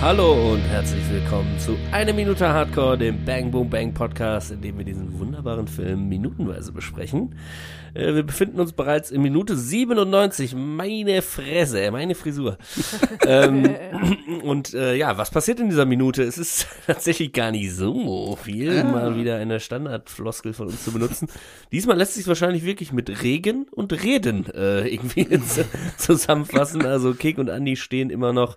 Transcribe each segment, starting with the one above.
Hallo und herzlich willkommen zu Eine Minute Hardcore, dem Bang Boom Bang Podcast, in dem wir diesen wunderbaren Film minutenweise besprechen. Äh, wir befinden uns bereits in Minute 97. Meine Fresse, meine Frisur. ähm, und äh, ja, was passiert in dieser Minute? Es ist tatsächlich gar nicht so viel, mal wieder eine Standardfloskel von uns zu benutzen. Diesmal lässt sich wahrscheinlich wirklich mit Regen und Reden äh, irgendwie zusammenfassen. Also Kek und Andi stehen immer noch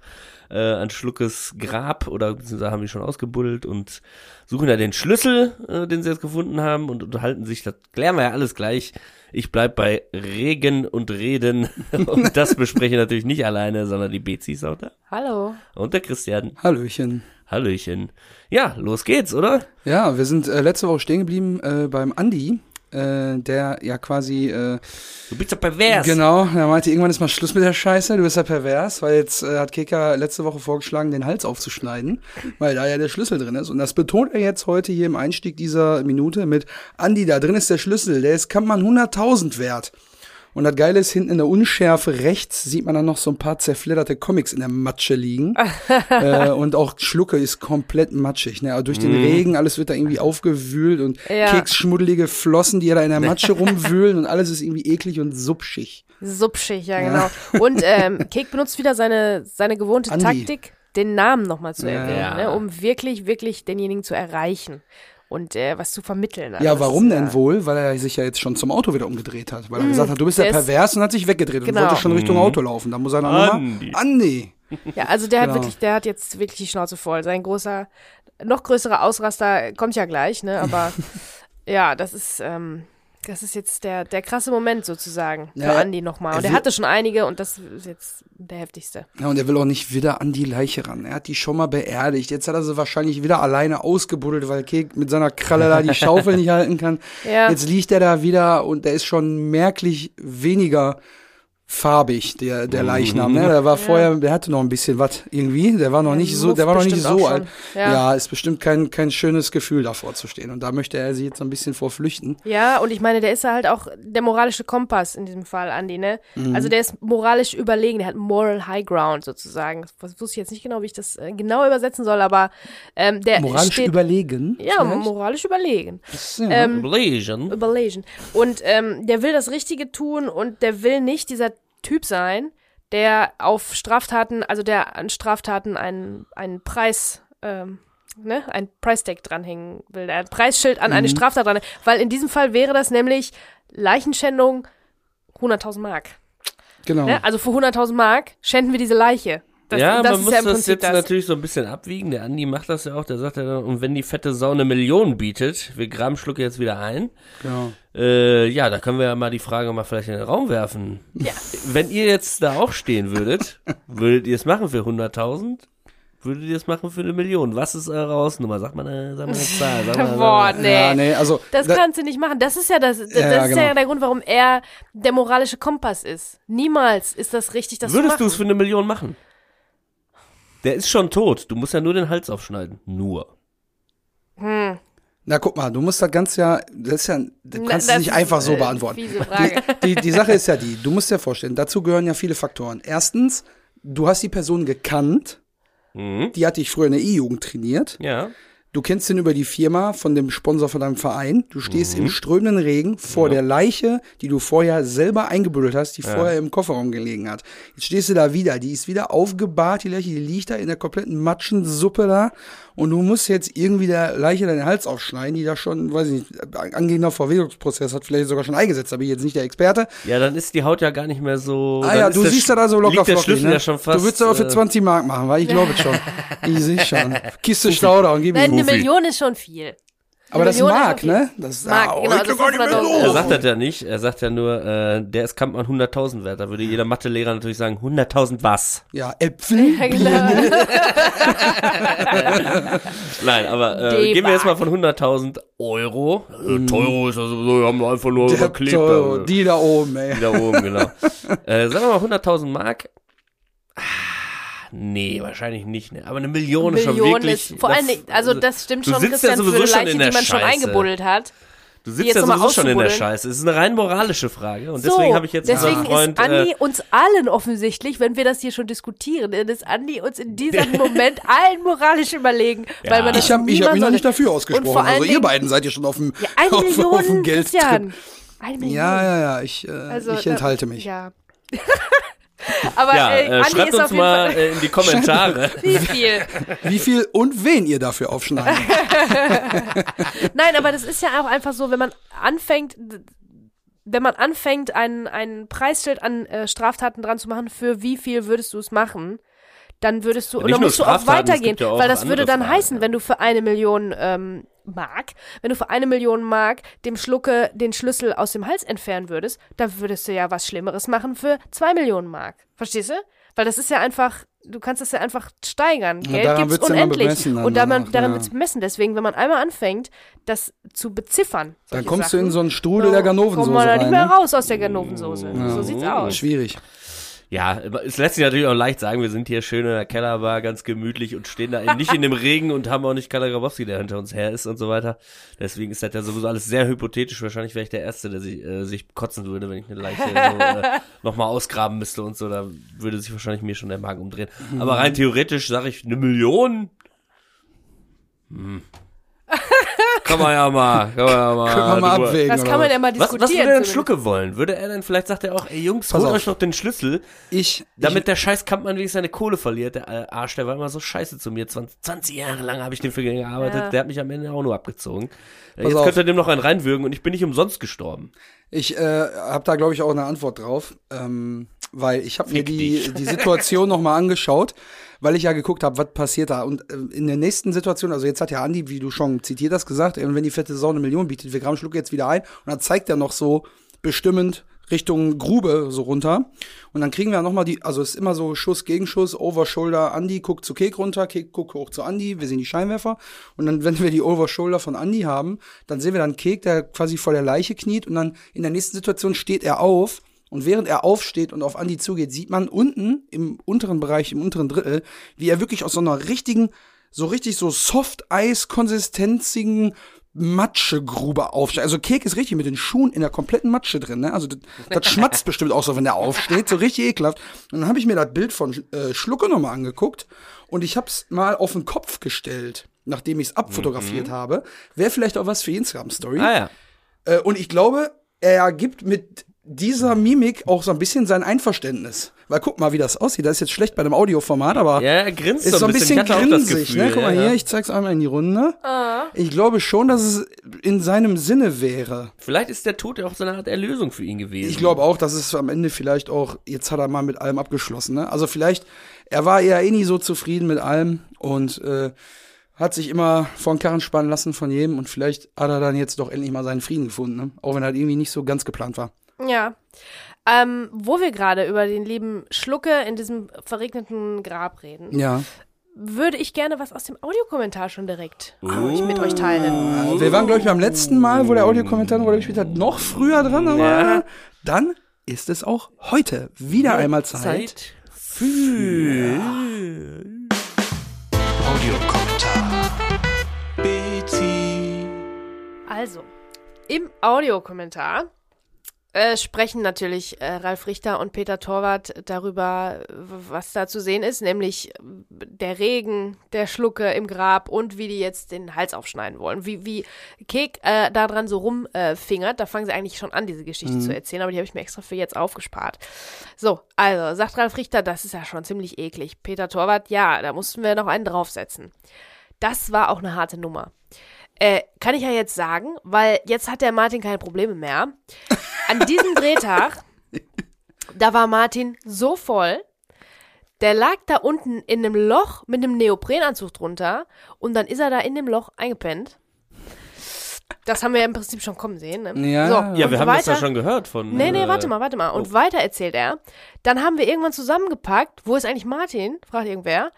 äh, an Schluckes Grab oder beziehungsweise haben die schon ausgebuddelt und suchen da den Schlüssel, äh, den sie jetzt gefunden haben und unterhalten sich, das klären wir ja alles gleich. Ich bleib bei Regen und Reden und das bespreche ich natürlich nicht alleine, sondern die Bezi ist auch da. Hallo. Und der Christian. Hallöchen. Hallöchen. Ja, los geht's, oder? Ja, wir sind äh, letzte Woche stehen geblieben äh, beim Andi, äh, der ja quasi äh, Du bist ja pervers. genau, er meinte, irgendwann ist mal Schluss mit der Scheiße, du bist ja pervers, weil jetzt äh, hat Keka letzte Woche vorgeschlagen, den Hals aufzuschneiden, weil da ja der Schlüssel drin ist. Und das betont er jetzt heute hier im Einstieg dieser Minute mit Andi, da drin ist der Schlüssel, der ist kann man 100.000 wert. Und das Geile ist, hinten in der Unschärfe rechts sieht man dann noch so ein paar zerfledderte Comics in der Matsche liegen. äh, und auch Schlucke ist komplett matschig. Ne? Aber durch den Regen, alles wird da irgendwie aufgewühlt und Ja. keksschmuddelige Flossen, die da in der Matsche rumwühlen und alles ist irgendwie eklig und subschig. Subschig, ja, genau. Und ähm, Kek benutzt wieder seine, seine gewohnte Andi. Taktik, den Namen nochmal zu Ja. erwähnen, Ja. ne, um wirklich, wirklich denjenigen zu erreichen und äh, was zu vermitteln. Also Ja, warum ist, denn äh, wohl? Weil er sich ja jetzt schon zum Auto wieder umgedreht hat. Weil er gesagt hat, du bist ja pervers und hat sich weggedreht Genau. und wollte schon Richtung Auto laufen. Da muss er dann Andi. nochmal. Andi. Ja, also der hat Genau. wirklich, der hat jetzt wirklich die Schnauze voll. Sein großer, noch größerer Ausraster kommt ja gleich, ne? Aber ja, das ist, ähm, das ist jetzt der, der krasse Moment sozusagen für Ja, er- Andi nochmal. er Und er will- hatte schon einige und das ist jetzt der heftigste. Ja, und er will auch nicht wieder an die Leiche ran. Er hat die schon mal beerdigt. Jetzt hat er sie wahrscheinlich wieder alleine ausgebuddelt, weil Kek mit seiner Kralle da die Schaufel nicht halten kann. Ja. Jetzt liegt er da wieder und der ist schon merklich weniger farbig, der, der Leichnam. Ne? Der war vorher, der hatte noch ein bisschen was irgendwie. Der war noch nicht so, der war noch nicht so alt. Ja. Ja. ist bestimmt kein, kein schönes Gefühl davor zu stehen. Und da möchte er sie jetzt so ein bisschen vor flüchten. Ja, und ich meine, der ist ja halt auch der moralische Kompass in diesem Fall, Andi, ne? Mhm. Also der ist moralisch überlegen, der hat Moral High Ground sozusagen. Das wusste ich jetzt nicht genau, wie ich das äh, genau übersetzen soll, aber ähm, der Moralisch steht, überlegen. Ja, vielleicht? moralisch überlegen. Ja. Ähm, Blasian. überlegen. Und ähm, der will das Richtige tun und der will nicht dieser Typ sein, der auf Straftaten, also der an Straftaten einen, einen Preis, ähm, ne, ein Price Tag dranhängen will, ein Preisschild an Mhm. eine Straftat dran, weil in diesem Fall wäre das nämlich Leichenschändung 100.000 Mark. Genau. Ne? Also für 100.000 Mark schänden wir diese Leiche. Das, ja, das man ist muss ja im das Prinzip jetzt das. natürlich so ein bisschen abwiegen. Der Andi macht das ja auch. Der sagt ja dann, und wenn die fette Sau eine Million bietet, wir graben Schlucke jetzt wieder ein. Genau. Äh, ja, da können wir ja mal die Frage mal vielleicht in den Raum werfen. Ja. Wenn ihr jetzt da auch stehen würdet, würdet ihr es machen für 100.000? Würdet ihr es machen für eine Million? Was ist eure Hausnummer? Sag mal eine, sag mal eine Zahl. Sag mal, sag Boah, mal. nee. Ja, nee, also. Das da- kannst du nicht machen. Das ist ja das, das, Ja, das ist genau. ja der Grund, warum er der moralische Kompass ist. Niemals ist das richtig, das Würdest du es für eine Million machen? Der ist schon tot. Du musst ja nur den Hals aufschneiden. Nur. Hm. Na, guck mal, du musst das Ganze ja, das ist ja, Na, kannst du das nicht ist, einfach so äh, beantworten. Die, die, die Sache ist ja die, du musst dir vorstellen, dazu gehören ja viele Faktoren. Erstens, du hast die Person gekannt, Mhm. die hat dich früher in der E-Jugend trainiert. Ja. Du kennst ihn über die Firma von dem Sponsor von deinem Verein. Du stehst Mhm. im strömenden Regen vor der Leiche, die du vorher selber eingebuddelt hast, die vorher im Kofferraum gelegen hat. Jetzt stehst du da wieder, die ist wieder aufgebahrt, die Leiche, die liegt da in der kompletten Matschensuppe da. Und du musst jetzt irgendwie der Leiche deinen Hals aufschneiden, die da schon, weiß ich nicht, angehender Verwesungsprozess hat, vielleicht sogar schon eingesetzt. Da bin ich jetzt nicht der Experte. Ja, dann ist die Haut ja gar nicht mehr so. Ah dann ja, ist du siehst ja da so locker der flockig, Schlüssel ne? ja schon fast. Du würdest aber für äh, 20 Mark machen, weil ich glaube schon. ich sehe schon. Kiste Stauder und gib ihm. eine Million ist schon viel. Aber das ist Million Mark, okay. ne? Das ist Mark, ah, genau, also gar nicht mehr 500 los. Er sagt das ja nicht. Er sagt ja nur, äh, der ist Kampmann 100.000 wert. Da würde jeder Mathelehrer natürlich sagen, 100.000 was? Ja, Äpfel. Ja, genau. Nein, aber äh, gehen wir jetzt mal von 100.000 Euro. Äh, Teuro ist also so, wir haben einfach nur Der überklebt. Toro, da, die da oben, ey. da oben, genau. äh, sagen wir mal 100.000 Mark. Ah, nee, wahrscheinlich nicht. Ne? Aber eine Million, ist schon Million wirklich. ist, vor Dingen, also das stimmt du schon, sitzt ja Christian, für sowieso eine schon Leiche, in die der man schon Scheiße. eingebuddelt hat. Du die sitzt ja sowieso schon in der. Scheiße. Es ist eine rein moralische Frage. Und So, deswegen habe ich jetzt deswegen unseren Freund. ist Andi äh, uns allen offensichtlich, wenn wir das hier schon diskutieren, ist Andi uns in diesem Moment allen moralisch überlegen, Ja. weil man das Ich habe hab mich noch nicht dafür ausgesprochen. Also ihr beiden seid ja schon auf dem, Ja, eine auf, Million, auf dem Geld Christian. Eine Million. Ja, ja, ja, ich, äh, Also, ich enthalte mich. Ja. Aber ja, äh, äh, Andi schreibt ist auf uns jeden mal Fall äh, in die Kommentare. wie viel. Wie viel und wen ihr dafür aufschneidet. Nein, aber das ist ja auch einfach so, wenn man anfängt, wenn man anfängt, ein, ein Preisschild an äh, Straftaten dran zu machen, für wie viel würdest du es machen, dann würdest du, Ja, dann musst du auch weitergehen, ja auch weil das würde dann Fragen, heißen, ja. wenn du für eine Million ähm, Mark, wenn du für eine Million Mark dem Schlucke den Schlüssel aus dem Hals entfernen würdest, dann würdest du ja was Schlimmeres machen für zwei Millionen Mark. Verstehst du? Weil das ist ja einfach, du kannst das ja einfach steigern. Ja, Geld gibt's ja immer unendlich. bemessen dann und daran, danach, daran ja. wird's bemessen. Deswegen, wenn man einmal anfängt, das zu beziffern, Dann kommst Sachen, du in so einen Strudel der Ganovensoße kommt man da nicht mehr ne? raus aus der Ganovensoße. So sieht's aus. Schwierig. Ja, es lässt sich natürlich auch leicht sagen, wir sind hier schön in der Kellerbar, ganz gemütlich und stehen da eben nicht in dem Regen und haben auch nicht Kalle Grabowski, der hinter uns her ist und so weiter. Deswegen ist das ja sowieso alles sehr hypothetisch. Wahrscheinlich wäre ich der Erste, der sich, äh, sich kotzen würde, wenn ich eine Leiche so, äh, nochmal ausgraben müsste und so. Da würde sich wahrscheinlich mir schon der Magen umdrehen. Aber rein theoretisch sage ich, eine Million? Hm. Kann man ja mal, kann man ja mal. Können wir mal drüber- abwägen. Das kann man ja mal Was, diskutieren. was würde denn zumindest. Schlucke wollen? Würde er dann, vielleicht sagt er auch, ey Jungs, Pass holt auf. euch doch den Schlüssel, Ich, damit der scheiß Kampmann wenigstens seine Kohle verliert. Der äh, Arsch, der war immer so scheiße zu mir. 20, 20 Jahre lang habe ich den für ihn gearbeitet. Ja. Der hat mich am Ende auch nur abgezogen. Äh, Pass Jetzt auf. könnte er dem noch einen reinwürgen und ich bin nicht umsonst gestorben. Ich äh, habe da, glaube ich, auch eine Antwort drauf, ähm, weil ich habe mir die, die Situation nochmal angeschaut, weil ich ja geguckt habe, was passiert da. Und äh, in der nächsten Situation, also jetzt hat ja Andi, wie du schon zitiert hast, gesagt, äh, wenn die fette Sau eine Million bietet, wir graben Schluck jetzt wieder ein. Und dann zeigt er noch so bestimmend Richtung Grube so runter. Und dann kriegen wir nochmal die, also es ist immer so Schuss gegen Schuss, Overshoulder, Andi guckt zu Kek runter, Kek guckt hoch zu Andi, wir sehen die Scheinwerfer. Und dann, wenn wir die Overshoulder von Andi haben, dann sehen wir dann Kek, der quasi vor der Leiche kniet und dann in der nächsten Situation steht er auf. Und während er aufsteht und auf Andi zugeht, sieht man unten im unteren Bereich, im unteren Drittel, wie er wirklich aus so einer richtigen, so richtig so Soft-Eis-konsistenzigen Matschegrube aufsteht. Also Kek ist richtig mit den Schuhen in der kompletten Matsche drin. Ne? Also das, das schmatzt bestimmt auch so, wenn der aufsteht. So richtig ekelhaft. Und dann habe ich mir das Bild von äh, Schlucke nochmal angeguckt und ich habe es mal auf den Kopf gestellt, nachdem ich es abfotografiert habe. Wäre vielleicht auch was für Instagram-Story. Ah ja. Äh, und ich glaube, er gibt mit dieser Mimik auch so ein bisschen sein Einverständnis. Weil guck mal, wie das aussieht. Das ist jetzt schlecht bei einem Audioformat, aber Ja, er grinst ist so ein bisschen, das grinsig. Gefühl, ne? Guck mal ja, hier, ja. ich zeig's einmal in die Runde. Ich glaube schon, dass es in seinem Sinne wäre. Vielleicht ist der Tod ja auch so eine Art Erlösung für ihn gewesen. Ich glaube auch, dass es am Ende vielleicht auch, jetzt hat er mal mit allem abgeschlossen. Ne? Also vielleicht, er war ja eh nie so zufrieden mit allem und äh, hat sich immer vor den Karren spannen lassen von jedem und vielleicht hat er dann jetzt doch endlich mal seinen Frieden gefunden. Ne? Auch wenn er irgendwie nicht so ganz geplant war. Ja. Ähm, wo wir gerade über den lieben Schlucke in diesem verregneten Grab reden, Ja. würde ich gerne was aus dem Audiokommentar schon direkt äh, mit euch teilen. Wir waren, glaube ich, beim letzten Mal, wo der Audiokommentar eine Rolle gespielt hat, noch früher dran, aber Ja. dann ist es auch heute wieder einmal Zeit. Zeit für Audiokommentar. Betty. Also, im Audiokommentar äh, sprechen natürlich äh, Ralf Richter und Peter Torwart darüber, was da zu sehen ist, nämlich äh, der Regen, der Schlucke im Grab und wie die jetzt den Hals aufschneiden wollen. Wie, wie Kek äh, da dran so rumfingert, fingert. da fangen sie eigentlich schon an, diese Geschichte zu erzählen, aber die habe ich mir extra für jetzt aufgespart. So, also, sagt Ralf Richter, das ist ja schon ziemlich eklig. Peter Torwart, ja, da mussten wir noch einen draufsetzen. Das war auch eine harte Nummer. Äh, kann ich ja jetzt sagen, weil jetzt hat der Martin keine Probleme mehr. An diesem Drehtag, da war Martin so voll, der lag da unten in einem Loch mit einem Neoprenanzug drunter und dann ist er da in dem Loch eingepennt. Das haben wir ja im Prinzip schon kommen sehen. Ne? Ja. so, Ja, wir haben das ja weiter- schon gehört von. Nee, nee, äh, warte mal, warte mal. Und oh. weiter erzählt er. Dann haben wir irgendwann zusammengepackt. Wo ist eigentlich Martin? fragt irgendwer.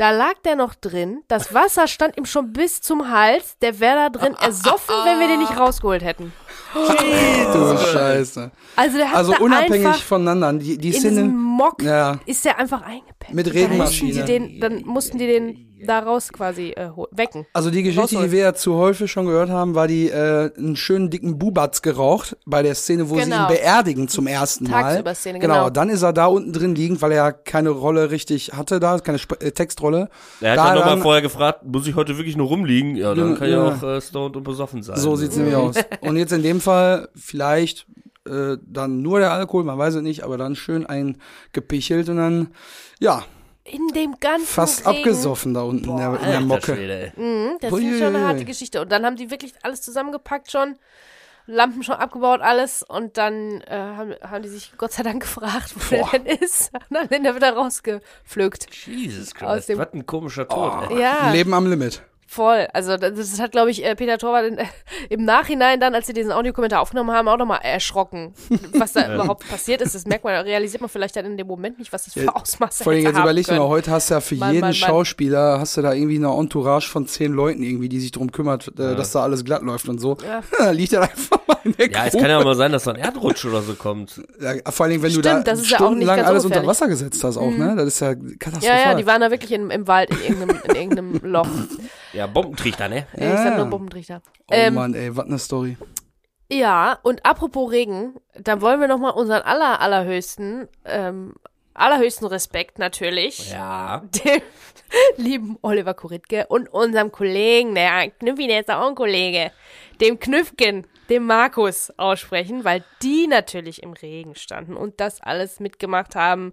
Da lag der noch drin. Das Wasser stand ihm schon bis zum Hals. Der wäre da drin ersoffen, wenn wir den nicht rausgeholt hätten. Du Scheiße. Also der hat Also da unabhängig voneinander. Die, die in Szene. diesem Mock Ja. ist der einfach eingepennt. Mit Dann mussten Regenmaschine. die den, dann mussten die den daraus quasi äh, wecken. Also die Geschichte, die wir ja zu häufig schon gehört haben, war die äh, einen schönen dicken Bubatz geraucht bei der Szene, wo sie ihn Genau. beerdigen zum ersten Mal. Tagsüber-Szene, genau. genau. Dann ist er da unten drin liegend, weil er ja keine Rolle richtig hatte da, keine Sp äh, Textrolle. Er hat da ja nochmal vorher gefragt, muss ich heute wirklich nur rumliegen? Ja, dann Ja, kann ja ja. auch äh, stoned und besoffen sein. So sieht's nämlich aus. Und jetzt in dem Fall vielleicht äh, dann nur der Alkohol, man weiß es nicht, aber dann schön eingepichelt und dann ja In dem ganzen fast Regen. abgesoffen da unten in der, in der Mocke. Schwede. Mhm, das ist schon eine harte Geschichte. Und dann haben die wirklich alles zusammengepackt schon. Lampen schon abgebaut, alles. Und dann äh, haben, haben die sich Gott sei Dank gefragt, wo Boah. der denn ist. Und dann sind er wieder rausgepflückt. Jesus Christ, was ein komischer Tod. Oh. Ja, Leben am Limit. Voll. Also das, hat, glaube ich, äh, Peter Torwart in, im Nachhinein dann, als sie diesen Audiokommentar aufgenommen haben, auch nochmal erschrocken, was da überhaupt passiert ist. Das merkt man, realisiert man vielleicht dann in dem Moment nicht, was das für Ja, Ausmaße Vor allem jetzt haben überleg dir mal, heute hast du ja für Mann, jeden Mann, Mann. Schauspieler, hast du da irgendwie eine Entourage von zehn Leuten irgendwie, die sich drum kümmert, äh, dass da alles glatt läuft und so. Ja. Da liegt er einfach mal in der Ja, es kann ja mal sein, dass da ein Erdrutsch oder so kommt. Ja, vor allem, wenn Stimmt, du da das ist ja auch nicht stundenlang alles unter. Wasser gesetzt hast auch, ne? Das ist ja katastrophal. Ja, ja, die waren da wirklich in, im Wald, in irgendeinem, in irgendeinem Loch. Ja, Bombentrichter, ne? Ja. Ich sag nur Bombentrichter. oh ähm, Mann, ey, was eine Story. Ja, und apropos Regen, dann wollen wir nochmal unseren aller, allerhöchsten, ähm, allerhöchsten Respekt natürlich Ja. dem lieben Oliver Kuritke und unserem Kollegen, der Knüffi, der ist auch ein Kollege, dem Knüffgen, dem Markus aussprechen, weil die natürlich im Regen standen und das alles mitgemacht haben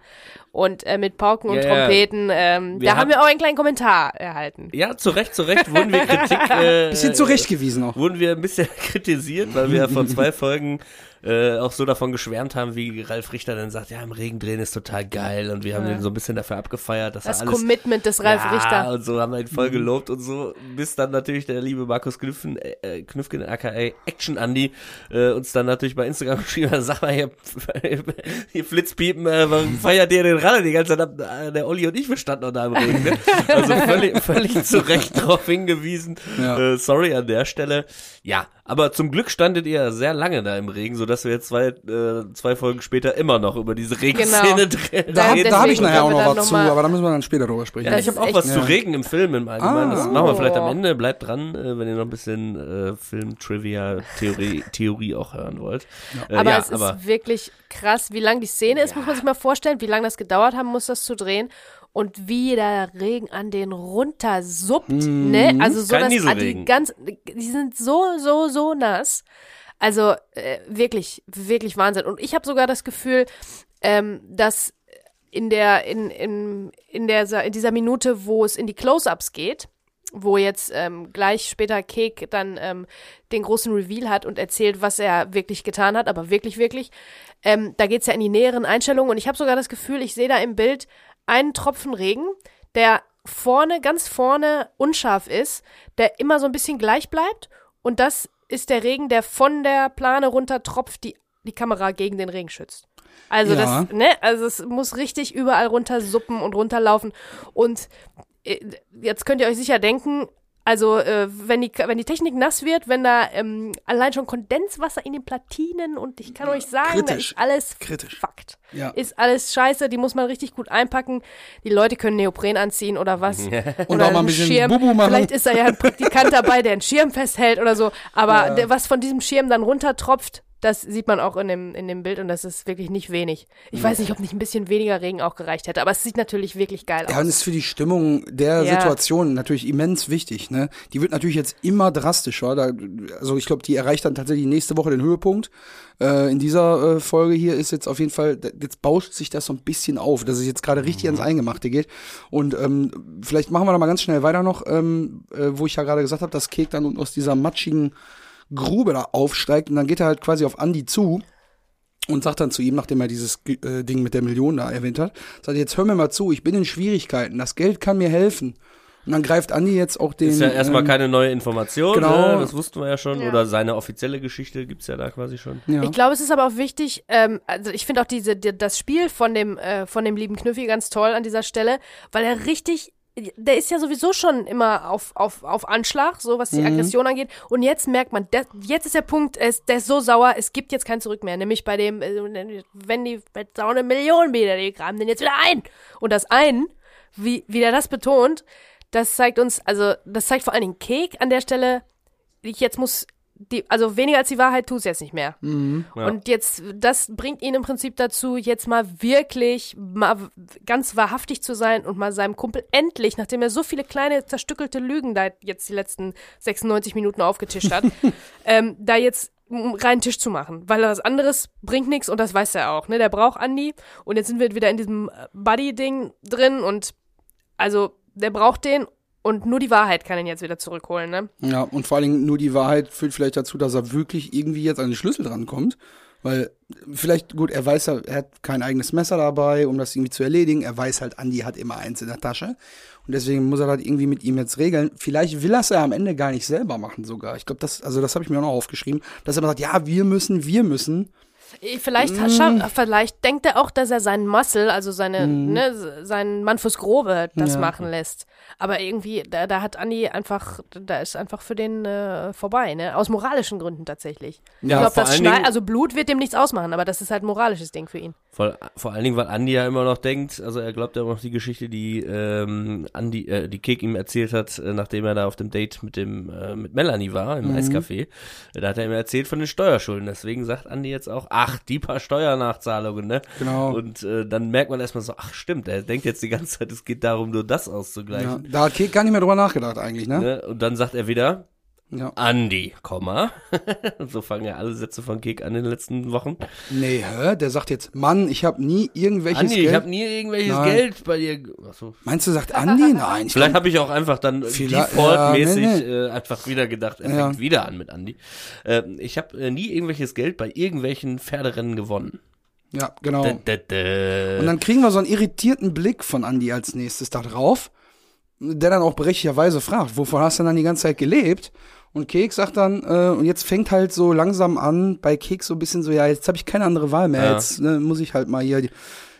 und äh, mit Pauken und Ja, ja. Trompeten. Ähm, da haben haben- wir auch einen kleinen Kommentar erhalten. Ja, zu Recht, zu Recht wurden wir Kritik. Äh, Bisschen zurechtgewiesen auch. Wurden wir ein bisschen kritisiert, weil wir vor zwei Folgen äh, auch so davon geschwärmt haben, wie Ralf Richter dann sagt, ja, im Regen drehen ist total geil und wir haben Ja. den so ein bisschen dafür abgefeiert, dass Das er alles Commitment des Ralf ja, Richter. und so haben wir ihn voll gelobt und so, bis dann natürlich der liebe Markus Knüffen, äh, Knüffgen, aka Action Andy, äh, uns dann natürlich bei Instagram geschrieben hat, sag mal hier, hier Flitzpiepen, äh, warum feiert ihr den Ralle die ganze Zeit ab? Äh, Der Olli und ich, wir standen noch da im Regen, ne? Also völlig, völlig zu Recht darauf hingewiesen. Ja. Äh, sorry an der Stelle. Ja, aber zum Glück standet ihr sehr lange da im Regen, sodass wir jetzt zwei, äh, zwei Folgen später immer noch über diese Regenszene drehen. Da, Nein, da habe ich nachher auch noch was zu, aber da müssen wir dann später drüber sprechen. Ja, ich habe auch was zu Ja. Regen im Film im Allgemeinen. Ah. das machen wir vielleicht am Oh. Ende. Bleibt dran, äh, wenn ihr noch ein bisschen äh, Film-Trivia-Theorie Theorie auch hören wollt. Äh, Aber ja, es aber ist wirklich krass, wie lang die Szene ist, muss man sich mal vorstellen, wie lange das gedauert haben muss, das zu drehen. Und wie der Regen an den runtersuppt, ne? Also so, dass die ganz, die sind so, so, so nass. Also äh, wirklich, wirklich Wahnsinn. Und ich habe sogar das Gefühl, ähm, dass in der, in, in, in, der, in dieser Minute, wo es in die Close-Ups geht, wo jetzt ähm, gleich später Kek dann ähm, den großen Reveal hat und erzählt, was er wirklich getan hat, aber wirklich, wirklich. Ähm, da geht's ja in die näheren Einstellungen und ich habe sogar das Gefühl, ich sehe da im Bild einen Tropfen Regen, der vorne, ganz vorne unscharf ist, der immer so ein bisschen gleich bleibt und das ist der Regen, der von der Plane runter tropft, die die Kamera gegen den Regen schützt. Also Ja. das, ne, also es muss richtig überall runter suppen und runterlaufen und äh, jetzt könnt ihr euch sicher denken, also äh, wenn die wenn die Technik nass wird, wenn da ähm, allein schon Kondenswasser in den Platinen und ich kann euch sagen, da kritisch. ist alles Kritisch. Fakt. Ja. Ist alles scheiße, die muss man richtig gut einpacken. Die Leute können Neopren anziehen oder was. Und oder auch mal ein einen bisschen Schirm. Bubu machen. Vielleicht ist da ja ein Praktikant dabei, der einen Schirm festhält oder so. Aber der, was von diesem Schirm dann runtertropft, das sieht man auch in dem, in dem Bild und das ist wirklich nicht wenig. Ich weiß nicht, ob nicht ein bisschen weniger Regen auch gereicht hätte, aber es sieht natürlich wirklich geil Ja, und aus. ist für die Stimmung der Ja. Situation natürlich immens wichtig. Ne? Die wird natürlich jetzt immer drastischer. Da, also ich glaube, die erreicht dann tatsächlich nächste Woche den Höhepunkt. Äh, in dieser äh, Folge hier ist jetzt auf jeden Fall, jetzt bauscht sich das so ein bisschen auf, dass es jetzt gerade richtig ans Eingemachte geht. Und ähm, vielleicht machen wir da mal ganz schnell weiter noch, ähm, äh, wo ich ja gerade gesagt habe, dass Kek dann unten aus dieser matschigen Grube da aufsteigt und dann geht er halt quasi auf Andy zu und sagt dann zu ihm, nachdem er dieses äh, Ding mit der Million da erwähnt hat, sagt, jetzt hör mir mal zu, ich bin in Schwierigkeiten, das Geld kann mir helfen. Und dann greift Andi jetzt auch den. ist ja erstmal ähm, keine neue Information, genau. ne? das wussten wir ja schon. Ja. Oder seine offizielle Geschichte gibt's ja da quasi schon. Ja. Ich glaube, es ist aber auch wichtig, ähm, also ich finde auch diese, die, das Spiel von dem, äh, von dem lieben Knüffi ganz toll an dieser Stelle, weil er richtig, der ist ja sowieso schon immer auf, auf, auf Anschlag, so was die Aggression angeht. Und jetzt merkt man, der, jetzt ist der Punkt, ist, der ist so sauer, es gibt jetzt kein Zurück mehr. Nämlich bei dem, äh, wenn die, so eine Million wieder, die graben den jetzt wieder ein. Und das ein, wie, wie der das betont, das zeigt uns, also das zeigt vor allen Dingen Kek an der Stelle, ich jetzt muss die, also weniger als die Wahrheit tut es jetzt nicht mehr. Ja. Und jetzt, das bringt ihn im Prinzip dazu, jetzt mal wirklich mal ganz wahrhaftig zu sein und mal seinem Kumpel endlich, nachdem er so viele kleine zerstückelte Lügen da jetzt die letzten 96 Minuten aufgetischt hat, ähm, da jetzt einen reinen Tisch zu machen. Weil was anderes bringt nichts und das weiß er auch. Ne? Der braucht Andi und jetzt sind wir wieder in diesem äh, Buddy-Ding drin und also der braucht den und nur die Wahrheit kann ihn jetzt wieder zurückholen. Ne? Ja, und vor allen Dingen nur die Wahrheit führt vielleicht dazu, dass er wirklich irgendwie jetzt an den Schlüssel drankommt. Weil vielleicht, gut, er weiß, er hat kein eigenes Messer dabei, um das irgendwie zu erledigen. Er weiß halt, Andi hat immer eins in der Tasche. Und deswegen muss er das irgendwie mit ihm jetzt regeln. Vielleicht will er es ja am Ende gar nicht selber machen sogar. Ich glaube, das, also das habe ich mir auch noch aufgeschrieben, dass er immer sagt, ja, wir müssen, wir müssen. Eh, Vielleicht, Mm. vielleicht denkt er auch, dass er seinen Muscle, also seine, ne, s- seinen Mann fürs Grobe, das Mm. Ja. machen lässt. Aber irgendwie, da, da hat Andi einfach, da ist einfach für den äh, vorbei, ne? Aus moralischen Gründen tatsächlich. ich Ja, glaube, vor das Dingen- also Blut wird dem nichts ausmachen, aber das ist halt ein moralisches Ding für ihn. Vor, vor allen Dingen, weil Andi ja immer noch denkt, also er glaubt ja immer noch die Geschichte, die ähm, Andi, äh, die Kek ihm erzählt hat, äh, nachdem er da auf dem Date mit dem äh, mit Melanie war im Eiscafé. Äh, Da hat er ihm erzählt von den Steuerschulden. Deswegen sagt Andi jetzt auch, ach, die paar Steuernachzahlungen, ne? Genau. Und äh, dann merkt man erstmal so, ach stimmt, er denkt jetzt die ganze Zeit, es geht darum, nur das Ja, auszugleichen. da hat Kek gar nicht mehr drüber nachgedacht eigentlich, ne? Ne? Und dann sagt er wieder, Ja. Andi, Komma. so fangen ja alle Sätze von Kek an in den letzten Wochen. Nee, hä? Der sagt jetzt, Mann, ich habe nie irgendwelches Andi, Geld. ich habe nie irgendwelches Nein. Geld bei dir. Achso, Meinst du, sagt Andi? Nein. Ich Vielleicht habe ich auch einfach dann defaultmäßig ja, nee, äh, einfach wieder gedacht, er Ja. fängt wieder an mit Andi. Ähm, ich habe äh, nie irgendwelches Geld bei irgendwelchen Pferderennen gewonnen. ja, genau. Dä, dä, dä. Und dann kriegen wir so einen irritierten Blick von Andi als nächstes da drauf, der dann auch berechtigterweise fragt, wovon hast du denn dann die ganze Zeit gelebt? Und Keks sagt dann, äh, und jetzt fängt halt so langsam an, bei Keks so ein bisschen so, ja, jetzt habe ich keine andere Wahl mehr, Ja. jetzt ne, muss ich halt mal hier die,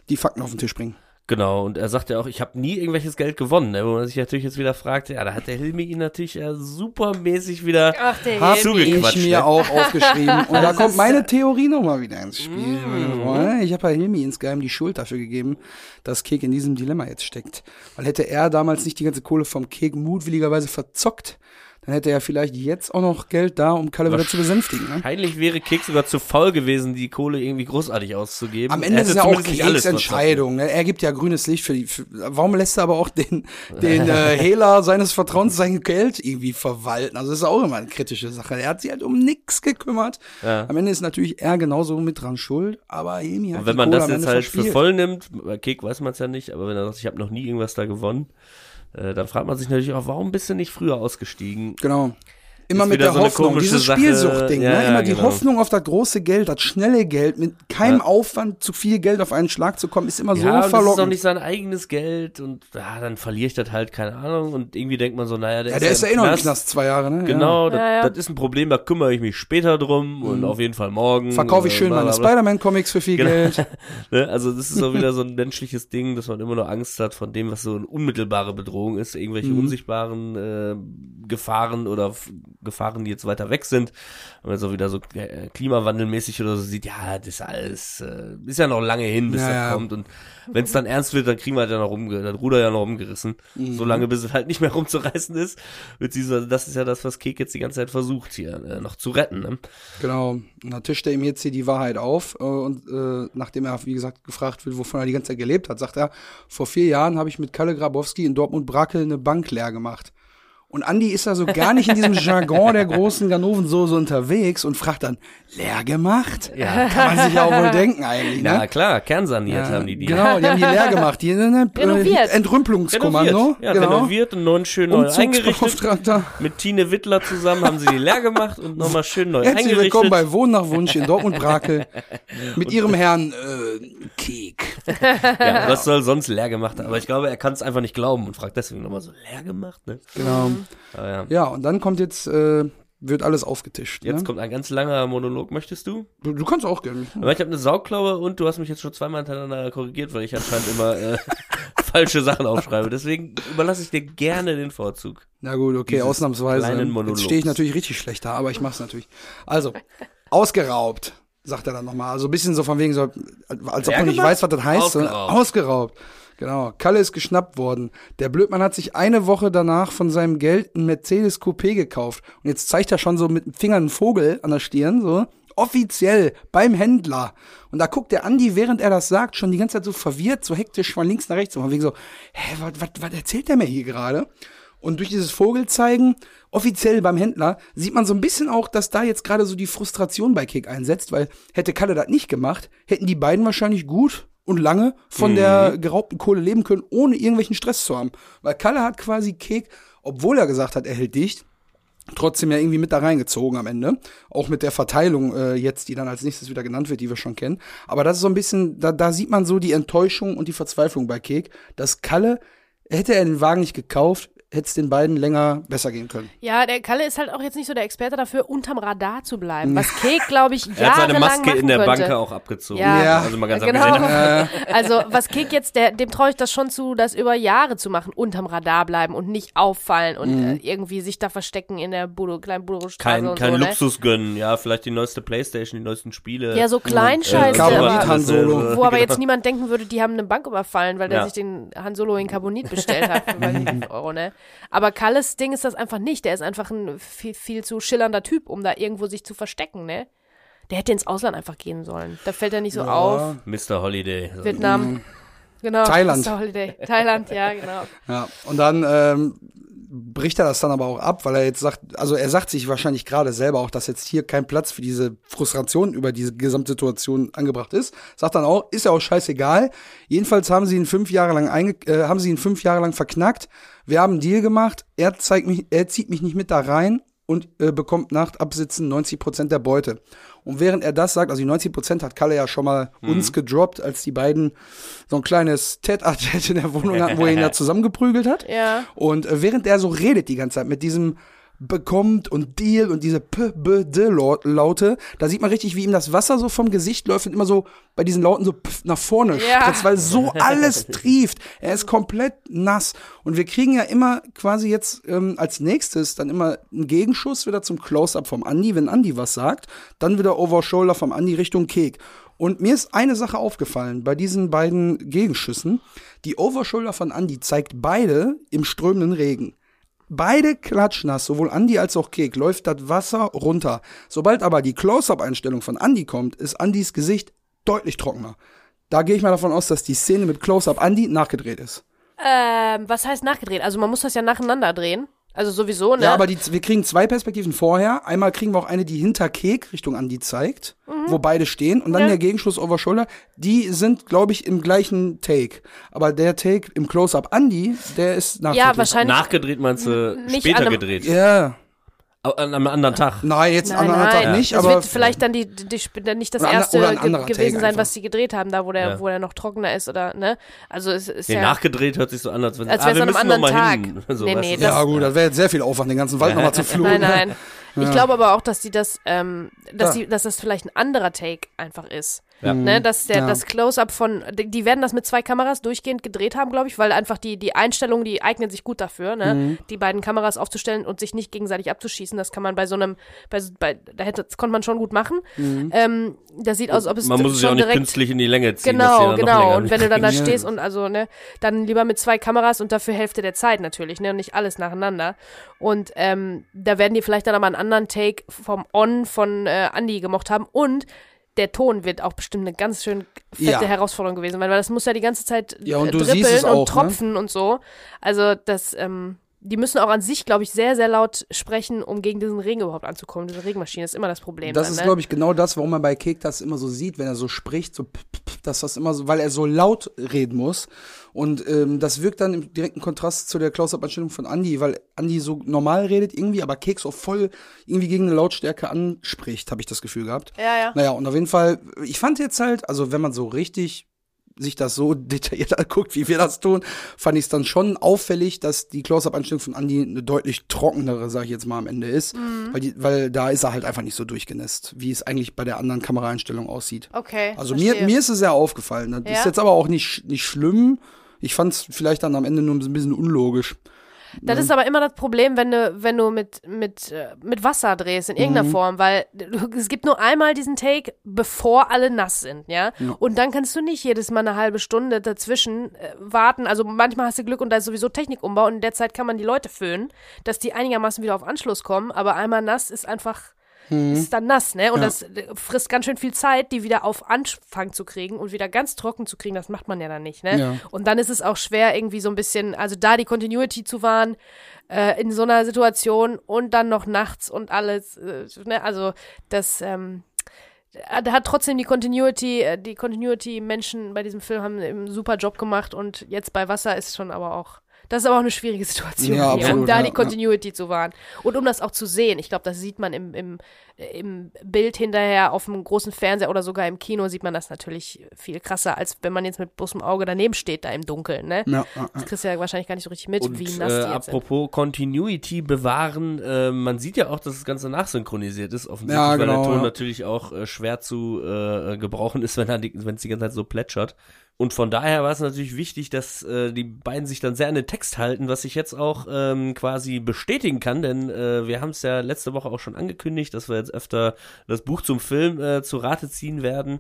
die Fakten auf den Tisch bringen. Genau, und er sagt ja auch, ich habe nie irgendwelches Geld gewonnen, ne? wo man sich natürlich jetzt wieder fragt, ja, da hat der Hilmi ihn natürlich ja supermäßig wieder Ach, der Hab Hilmi. ich Zugequatscht, mir ne? auch aufgeschrieben. Und da kommt meine Theorie nochmal wieder ins Spiel. Freunde. Ich habe ja Hilmi insgeheim die Schuld dafür gegeben, dass Kek in diesem Dilemma jetzt steckt. Weil hätte er damals nicht die ganze Kohle vom Kek mutwilligerweise verzockt, dann hätte er vielleicht jetzt auch noch Geld da, um Kalle wieder zu besänftigen. Ne? Wahrscheinlich wäre Keks sogar zu faul gewesen, die Kohle irgendwie großartig auszugeben. Am Ende ist ja auch Keks Entscheidung. Ne? Er gibt ja grünes Licht für die. Für, warum lässt er aber auch den, den äh, Hehler seines Vertrauens sein Geld irgendwie verwalten? Also das ist auch immer eine kritische Sache. Er hat sich halt um nichts gekümmert. Ja. Am Ende ist natürlich er genauso mit dran schuld, aber Emi hat Und wenn man Kohle das jetzt halt für verspielt. voll nimmt, bei Kek weiß man es ja nicht, aber wenn er sagt, ich habe noch nie irgendwas da gewonnen, äh, dann fragt man sich natürlich auch, warum bist du nicht früher ausgestiegen? Genau. Immer mit der so Hoffnung, dieses. Spielsuchtding, Ja, ne? ja, Immer die genau. Hoffnung auf das große Geld, das schnelle Geld, mit keinem Ja. Aufwand zu viel Geld auf einen Schlag zu kommen, ist immer ja, so und das ist verlockend. doch nicht sein eigenes Geld und ja, dann verliere ich das halt, keine Ahnung. Und irgendwie denkt man so, naja, der ja, ist der ist ja eh noch im Knast. Zwei Jahre, ne? Genau, das, Ja, ja. das ist ein Problem, da kümmere ich mich später drum und auf jeden Fall morgen. Ja. Verkaufe ich äh, schön meine. Spider-Man-Comics für viel Genau. Geld. Ne? Also das ist so wieder so ein menschliches Ding, dass man immer nur Angst hat von dem, was so eine unmittelbare Bedrohung ist, irgendwelche Mhm. unsichtbaren äh, Gefahren oder Gefahren, die jetzt weiter weg sind. Wenn man so wieder so äh, klimawandelmäßig oder so sieht, ja, das ist alles, äh, ist ja noch lange hin, bis Ja, das ja. kommt. Und wenn es dann ernst wird, dann kriegen wir halt ja noch rumge das Ruder ja noch rumgerissen. Mhm. So lange, bis es halt nicht mehr rumzureißen ist. Beziehungsweise das ist ja das, was Kek jetzt die ganze Zeit versucht, hier äh, noch zu retten. Ne? Genau. Und dann tischt er ihm jetzt hier die Wahrheit auf. Äh, und äh, nachdem er, wie gesagt, gefragt wird, wovon er die ganze Zeit gelebt hat, sagt er, vor vier Jahren habe ich mit Kalle Grabowski in Dortmund-Brakel eine Bank leer gemacht. Und Andi ist da so gar nicht in diesem Jargon der großen Ganovensoße unterwegs und fragt dann, leer gemacht? Ja. Kann man sich ja auch wohl denken eigentlich, ne? Ja, klar, kernsaniert haben die die. Genau, die haben die leer gemacht. Die, ne, Renoviert. Entrümpelungskommando. Renoviert. Ja, genau. renoviert und neu schön neu eingerichtet. Mit Tine Wittler zusammen haben sie die leer gemacht und nochmal schön neu Herzlich eingerichtet. willkommen bei Wohnen nach Wunsch in Dortmund-Brakel mit ihrem Herrn äh, Kek. ja, was soll sonst leer gemacht haben? Aber ich glaube, er kann es einfach nicht glauben und fragt deswegen nochmal so, leer gemacht? Ne? Genau. Aber ja. Ja, und dann kommt jetzt, äh, wird alles aufgetischt. Jetzt ne? kommt ein ganz langer Monolog, möchtest du? du, du kannst auch gerne. Aber ich habe eine Sauklaue und du hast mich jetzt schon zweimal hintereinander korrigiert, weil ich anscheinend immer äh, falsche Sachen aufschreibe. Deswegen überlasse ich dir gerne den Vorzug. Na gut, okay, Dieses ausnahmsweise. Jetzt stehe ich natürlich richtig schlecht da, aber ich mach's natürlich. Also, ausgeraubt. sagt er dann nochmal. Also ein bisschen so von wegen so, als ob man nicht weiß, was das heißt. Ausgeraubt. Ausgeraubt. Genau. Kalle ist geschnappt worden. Der Blödmann hat sich eine Woche danach von seinem Geld ein Mercedes Coupé gekauft. Und jetzt zeigt er schon so mit dem Finger einen Vogel an der Stirn, so. Offiziell beim Händler. Und da guckt der Andi, während er das sagt, schon die ganze Zeit so verwirrt, so hektisch von links nach rechts. Von wegen so, hä, was erzählt der mir hier gerade? Und durch dieses Vogelzeigen, offiziell beim Händler, sieht man so ein bisschen auch, dass da jetzt gerade so die Frustration bei Kick einsetzt, weil hätte Kalle das nicht gemacht, hätten die beiden wahrscheinlich gut und lange von der geraubten Kohle leben können, ohne irgendwelchen Stress zu haben. Weil Kalle hat quasi Kick, obwohl er gesagt hat, er hält dicht, trotzdem ja irgendwie mit da reingezogen am Ende. Auch mit der Verteilung äh, jetzt, die dann als nächstes wieder genannt wird, die wir schon kennen. Aber das ist so ein bisschen, da, da sieht man so die Enttäuschung und die Verzweiflung bei Kek, dass Kalle, hätte er den Wagen nicht gekauft, hätte es den beiden länger besser gehen können. Ja, der Kalle ist halt auch jetzt nicht so der Experte dafür, unterm Radar zu bleiben. Was Kek, glaube ich, Er hat seine jahrelang Maske in der könnte. Bank auch abgezogen. Ja. Ja. Also mal ganz Genau. abgesehen. Also, was Kek jetzt, der, dem traue ich das schon zu, das über Jahre zu machen, unterm Radar bleiben und nicht auffallen und Mhm. äh, irgendwie sich da verstecken in der Budo, kleinen Budo-Straße Kein, und kein so, ne? Luxus gönnen, ja, vielleicht die neueste Playstation, die neuesten Spiele. Ja, so Kleinscheiße, Äh, Carbonit aber, Han Solo. wo aber Genau. jetzt niemand denken würde, die haben eine Bank überfallen, weil der Ja. sich den Han Solo in Carbonit bestellt hat für weiß nicht, 5 Euro, ne? Aber Kalles Ding ist das einfach nicht. Der ist einfach ein viel, viel zu schillernder Typ, um da irgendwo sich zu verstecken, ne? Der hätte ins Ausland einfach gehen sollen. Da fällt er nicht so auf. Mr. Holiday. Vietnam. Genau. Thailand. Mr. Holiday. Thailand, ja, genau. Ja, und dann ähm, bricht er das dann aber auch ab, weil er jetzt sagt, also er sagt sich wahrscheinlich gerade selber auch, dass jetzt hier kein Platz für diese Frustration über diese Gesamtsituation angebracht ist. Sagt dann auch, ist ja auch scheißegal. Jedenfalls haben sie ihn fünf Jahre lang einge äh, haben sie ihn fünf Jahre lang verknackt. Wir haben einen Deal gemacht. Er zeigt mich, er zieht mich nicht mit da rein und äh, bekommt nach Absitzen 90 Prozent der Beute. Und während er das sagt, also die 90 Prozent hat Kalle ja schon mal uns gedroppt, als die beiden so ein kleines Ted-a-Ted in der Wohnung hatten, wo er ihn da zusammengeprügelt hat. Ja. Und äh, während er so redet die ganze Zeit mit diesem bekommt und Deal und diese p b d Laute, da sieht man richtig, wie ihm das Wasser so vom Gesicht läuft und immer so bei diesen Lauten so nach vorne Ja. spritzt, weil so alles trieft. Er ist komplett nass und wir kriegen ja immer quasi jetzt ähm, als nächstes dann immer einen Gegenschuss wieder zum Close-up vom Andi, wenn Andi was sagt, dann wieder Over-Shoulder vom Andi Richtung Kek. Und mir ist eine Sache aufgefallen bei diesen beiden Gegenschüssen. Die Overshoulder von Andy zeigt beide im strömenden Regen. Beide klatschnass, sowohl Andy als auch Kek, läuft das Wasser runter. Sobald aber die Close-Up-Einstellung von Andy kommt, ist Andys Gesicht deutlich trockener. Da gehe ich mal davon aus, dass die Szene mit Close-Up Andy nachgedreht ist. Ähm, was heißt nachgedreht? Also man muss das ja nacheinander drehen. Also sowieso, ne? Ja, aber die, wir kriegen zwei Perspektiven vorher. Einmal kriegen wir auch eine, die hinter Kek Richtung Andy zeigt, wo beide stehen. Und dann Ja. der Gegenschuss over Shoulder. Die sind, glaube ich, im gleichen Take. Aber der Take im Close-Up Andy, der ist nach ja, wahrscheinlich. Nachgedreht meinst du Nicht später gedreht? Ja. An einem anderen Tag. Nein, jetzt Nein, an einem anderen nein, Tag nicht, das aber wird vielleicht dann die, die, die nicht das Oder an- erste gewesen Take sein, einfach. was sie gedreht haben, da wo der, Ja. wo der noch trockener ist oder ne? Also es ist Nee, ja nachgedreht hört sich so an, als wenn Als ah, wir einem müssen anderen Tag. hin. So, Nee, nee, das- ja gut, das wäre jetzt sehr viel Aufwand, den ganzen Wald nochmal zu fluchen. Nein, nein. Ich glaube aber auch, dass die das, ähm, dass, Ja. die, dass das vielleicht ein anderer Take einfach ist. Ja. Ne, dass der, Ja. das Close-up von, die die werden das mit zwei Kameras durchgehend gedreht haben, glaube ich, weil einfach die, die Einstellungen, die eignen sich gut dafür, ne, Mhm. die beiden Kameras aufzustellen und sich nicht gegenseitig abzuschießen. Das kann man bei so einem, bei, so- bei da hätte, das konnte man schon gut machen. Mhm. Ähm, das sieht aus, ob es Man muss es ja auch schon nicht künstlich in die Länge ziehen. Genau, genau. Und wenn du dann da Ja. stehst und also, ne, dann lieber mit zwei Kameras und dafür Hälfte der Zeit natürlich, ne, und nicht alles nacheinander. Und ähm, da werden die vielleicht dann aber einen anderen Take vom On von äh, Andy gemocht haben und der Ton wird auch bestimmt eine ganz schön fette Ja. Herausforderung gewesen weil das muss ja die ganze Zeit Ja, und äh, du dribbeln siehst es auch, ne? und tropfen und so. Also das, ähm, die müssen auch an sich, glaube ich, sehr, sehr laut sprechen, um gegen diesen Regen überhaupt anzukommen. Diese Regenmaschine ist immer das Problem. Das dann, ist, ne? glaube ich, genau das, warum man bei Kek das immer so sieht, wenn er so spricht, so, dass das immer so, weil er so laut reden muss. Und ähm, das wirkt dann im direkten Kontrast zu der Close-Up-Einstellung von Andy, weil Andy so normal redet irgendwie, aber Kek so voll irgendwie gegen eine Lautstärke anspricht, habe ich das Gefühl gehabt. Ja, ja. Naja, und auf jeden Fall, ich fand jetzt halt, also wenn man so richtig sich das so detailliert anguckt, wie wir das tun, fand ich es dann schon auffällig, dass die Close-Up-Einstellung von Andy eine deutlich trockenere, sag ich jetzt mal, am Ende ist. Mhm. Weil, die, weil da ist er halt einfach nicht so durchgenässt, wie es eigentlich bei der anderen Kameraeinstellung aussieht. Okay. Also mir, mir ist es sehr aufgefallen. Das Ja? ist jetzt aber auch nicht, nicht schlimm. Ich fand es vielleicht dann am Ende nur ein bisschen unlogisch. Das ist aber immer das Problem, wenn du, wenn du mit, mit, äh, mit Wasser drehst, in irgendeiner Form, weil es gibt nur einmal diesen Take, bevor alle nass sind, ja? Und dann kannst du nicht jedes Mal eine halbe Stunde dazwischen äh, warten. Also manchmal hast du Glück und da ist sowieso Technikumbau und in der Zeit kann man die Leute föhnen, dass die einigermaßen wieder auf Anschluss kommen, aber einmal nass ist einfach ist dann nass, ne? Und das äh, frisst ganz schön viel Zeit, die wieder auf Anfang zu kriegen und wieder ganz trocken zu kriegen. Das macht man ja dann nicht, ne? Ja. Und dann ist es auch schwer, irgendwie so ein bisschen, also da die Continuity zu wahren äh, in so einer Situation und dann noch nachts und alles, äh, ne? Also das, ähm, da hat trotzdem die Continuity, äh, die Continuity-Menschen bei diesem Film haben einen super Job gemacht und jetzt bei Wasser ist schon aber auch. Das ist aber auch eine schwierige Situation, Ja, hier, um absolut, da ja, die ja. Continuity zu wahren. Und um das auch zu sehen. Ich glaube, das sieht man im, im, äh, im Bild hinterher auf einem großen Fernseher oder sogar im Kino sieht man das natürlich viel krasser, als wenn man jetzt mit bloßem Auge daneben steht, da im Dunkeln. Ne? Ja, ja, Das kriegst du ja wahrscheinlich gar nicht so richtig mit, Und wie äh, nass die jetzt sind. apropos Continuity bewahren, äh, man sieht ja auch, dass das Ganze nachsynchronisiert ist, offensichtlich, Ja, weil genau, der Ton ja. natürlich auch äh, schwer zu äh, gebrauchen ist, wenn die, wenn es die ganze Zeit so plätschert. Und von daher war es natürlich wichtig, dass äh, die beiden sich dann sehr an den Text halten, was ich jetzt auch ähm, quasi bestätigen kann, denn äh, wir haben es ja letzte Woche auch schon angekündigt, dass wir jetzt öfter das Buch zum Film äh, zu Rate ziehen werden,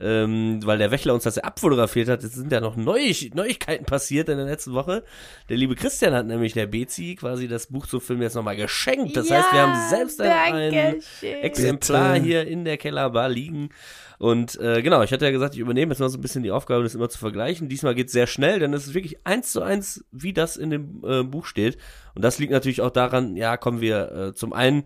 ähm, weil der Wächler uns das ja abfotografiert hat. Es sind ja noch Neu Neuigkeiten passiert in der letzten Woche. Der liebe Christian hat nämlich der Bezi quasi das Buch zum Film jetzt nochmal geschenkt. Das heißt, wir haben selbst ein. Exemplar Bitte. hier in der Kellerbar liegen. Und äh, genau, ich hatte ja gesagt, ich übernehme jetzt mal so ein bisschen die Aufgabe, das immer zu vergleichen. Diesmal geht's sehr schnell, denn es ist wirklich eins zu eins, wie das in dem äh, Buch steht. Und das liegt natürlich auch daran, ja, kommen wir äh, zum einen,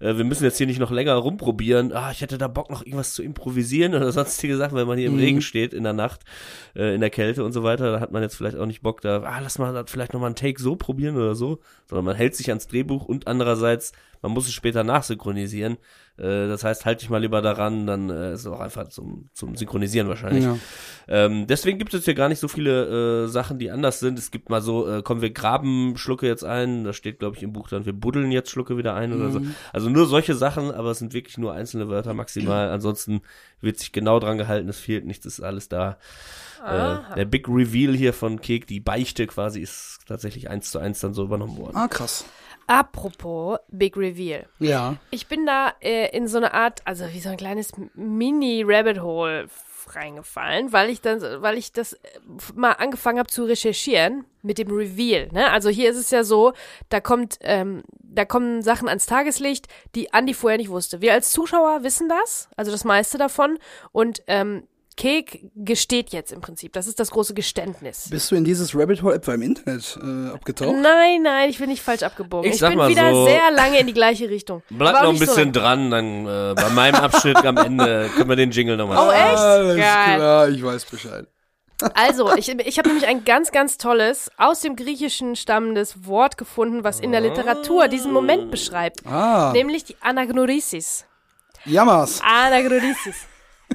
äh, wir müssen jetzt hier nicht noch länger rumprobieren. Ah, ich hätte da Bock, noch irgendwas zu improvisieren oder sonstige Sachen, wenn man hier im Mhm. Regen steht, in der Nacht, äh, in der Kälte und so weiter. Da hat man jetzt vielleicht auch nicht Bock, da, ah, lass mal vielleicht nochmal einen Take so probieren oder so. Sondern man hält sich ans Drehbuch und andererseits, man muss es später nachsynchronisieren. Äh, das heißt, halt dich mal lieber daran, dann äh, ist es auch einfach zum, zum Synchronisieren wahrscheinlich. Ja. Ähm, deswegen gibt es hier gar nicht so viele äh, Sachen, die anders sind. Es gibt mal so, äh, kommen wir graben Schlucke jetzt ein, da steht glaube ich im Buch dann, wir buddeln jetzt Schlucke wieder ein oder so. Also nur solche Sachen, aber es sind wirklich nur einzelne Wörter maximal. Ansonsten wird sich genau dran gehalten, es fehlt nichts, ist alles da. Äh, der Big Reveal hier von Kek, die Beichte quasi, ist tatsächlich eins zu eins dann so übernommen worden. Ah, krass. Apropos Big Reveal. Ja. Ich bin da äh, in so eine Art, also wie so ein kleines Mini-Rabbit-Hole reingefallen, weil ich dann, weil ich das äh, mal angefangen habe zu recherchieren mit dem Reveal. Ne? Also hier ist es ja so, da kommt, ähm, da kommen Sachen ans Tageslicht, die Andi vorher nicht wusste. Wir als Zuschauer wissen das, also das meiste davon. Und ähm, Kek gesteht jetzt im Prinzip. Das ist das große Geständnis. Bist du in dieses Rabbit Hole etwa im Internet äh, abgetaucht? Nein, nein, ich bin nicht falsch abgebogen. Ich Ich, sag bin mal wieder so- sehr lange in die gleiche Richtung. Auch noch ein so bisschen lange. dran, dann äh, bei meinem Abschnitt am Ende können wir den Jingle nochmal Oh, echt? Alles Geil. klar, ich weiß Bescheid. Also, ich, ich habe nämlich ein ganz, ganz tolles, aus dem Griechischen stammendes Wort gefunden, was in der Literatur diesen Moment beschreibt. Ah, Nämlich die Anagnorisis. Jammers. Anagnorisis.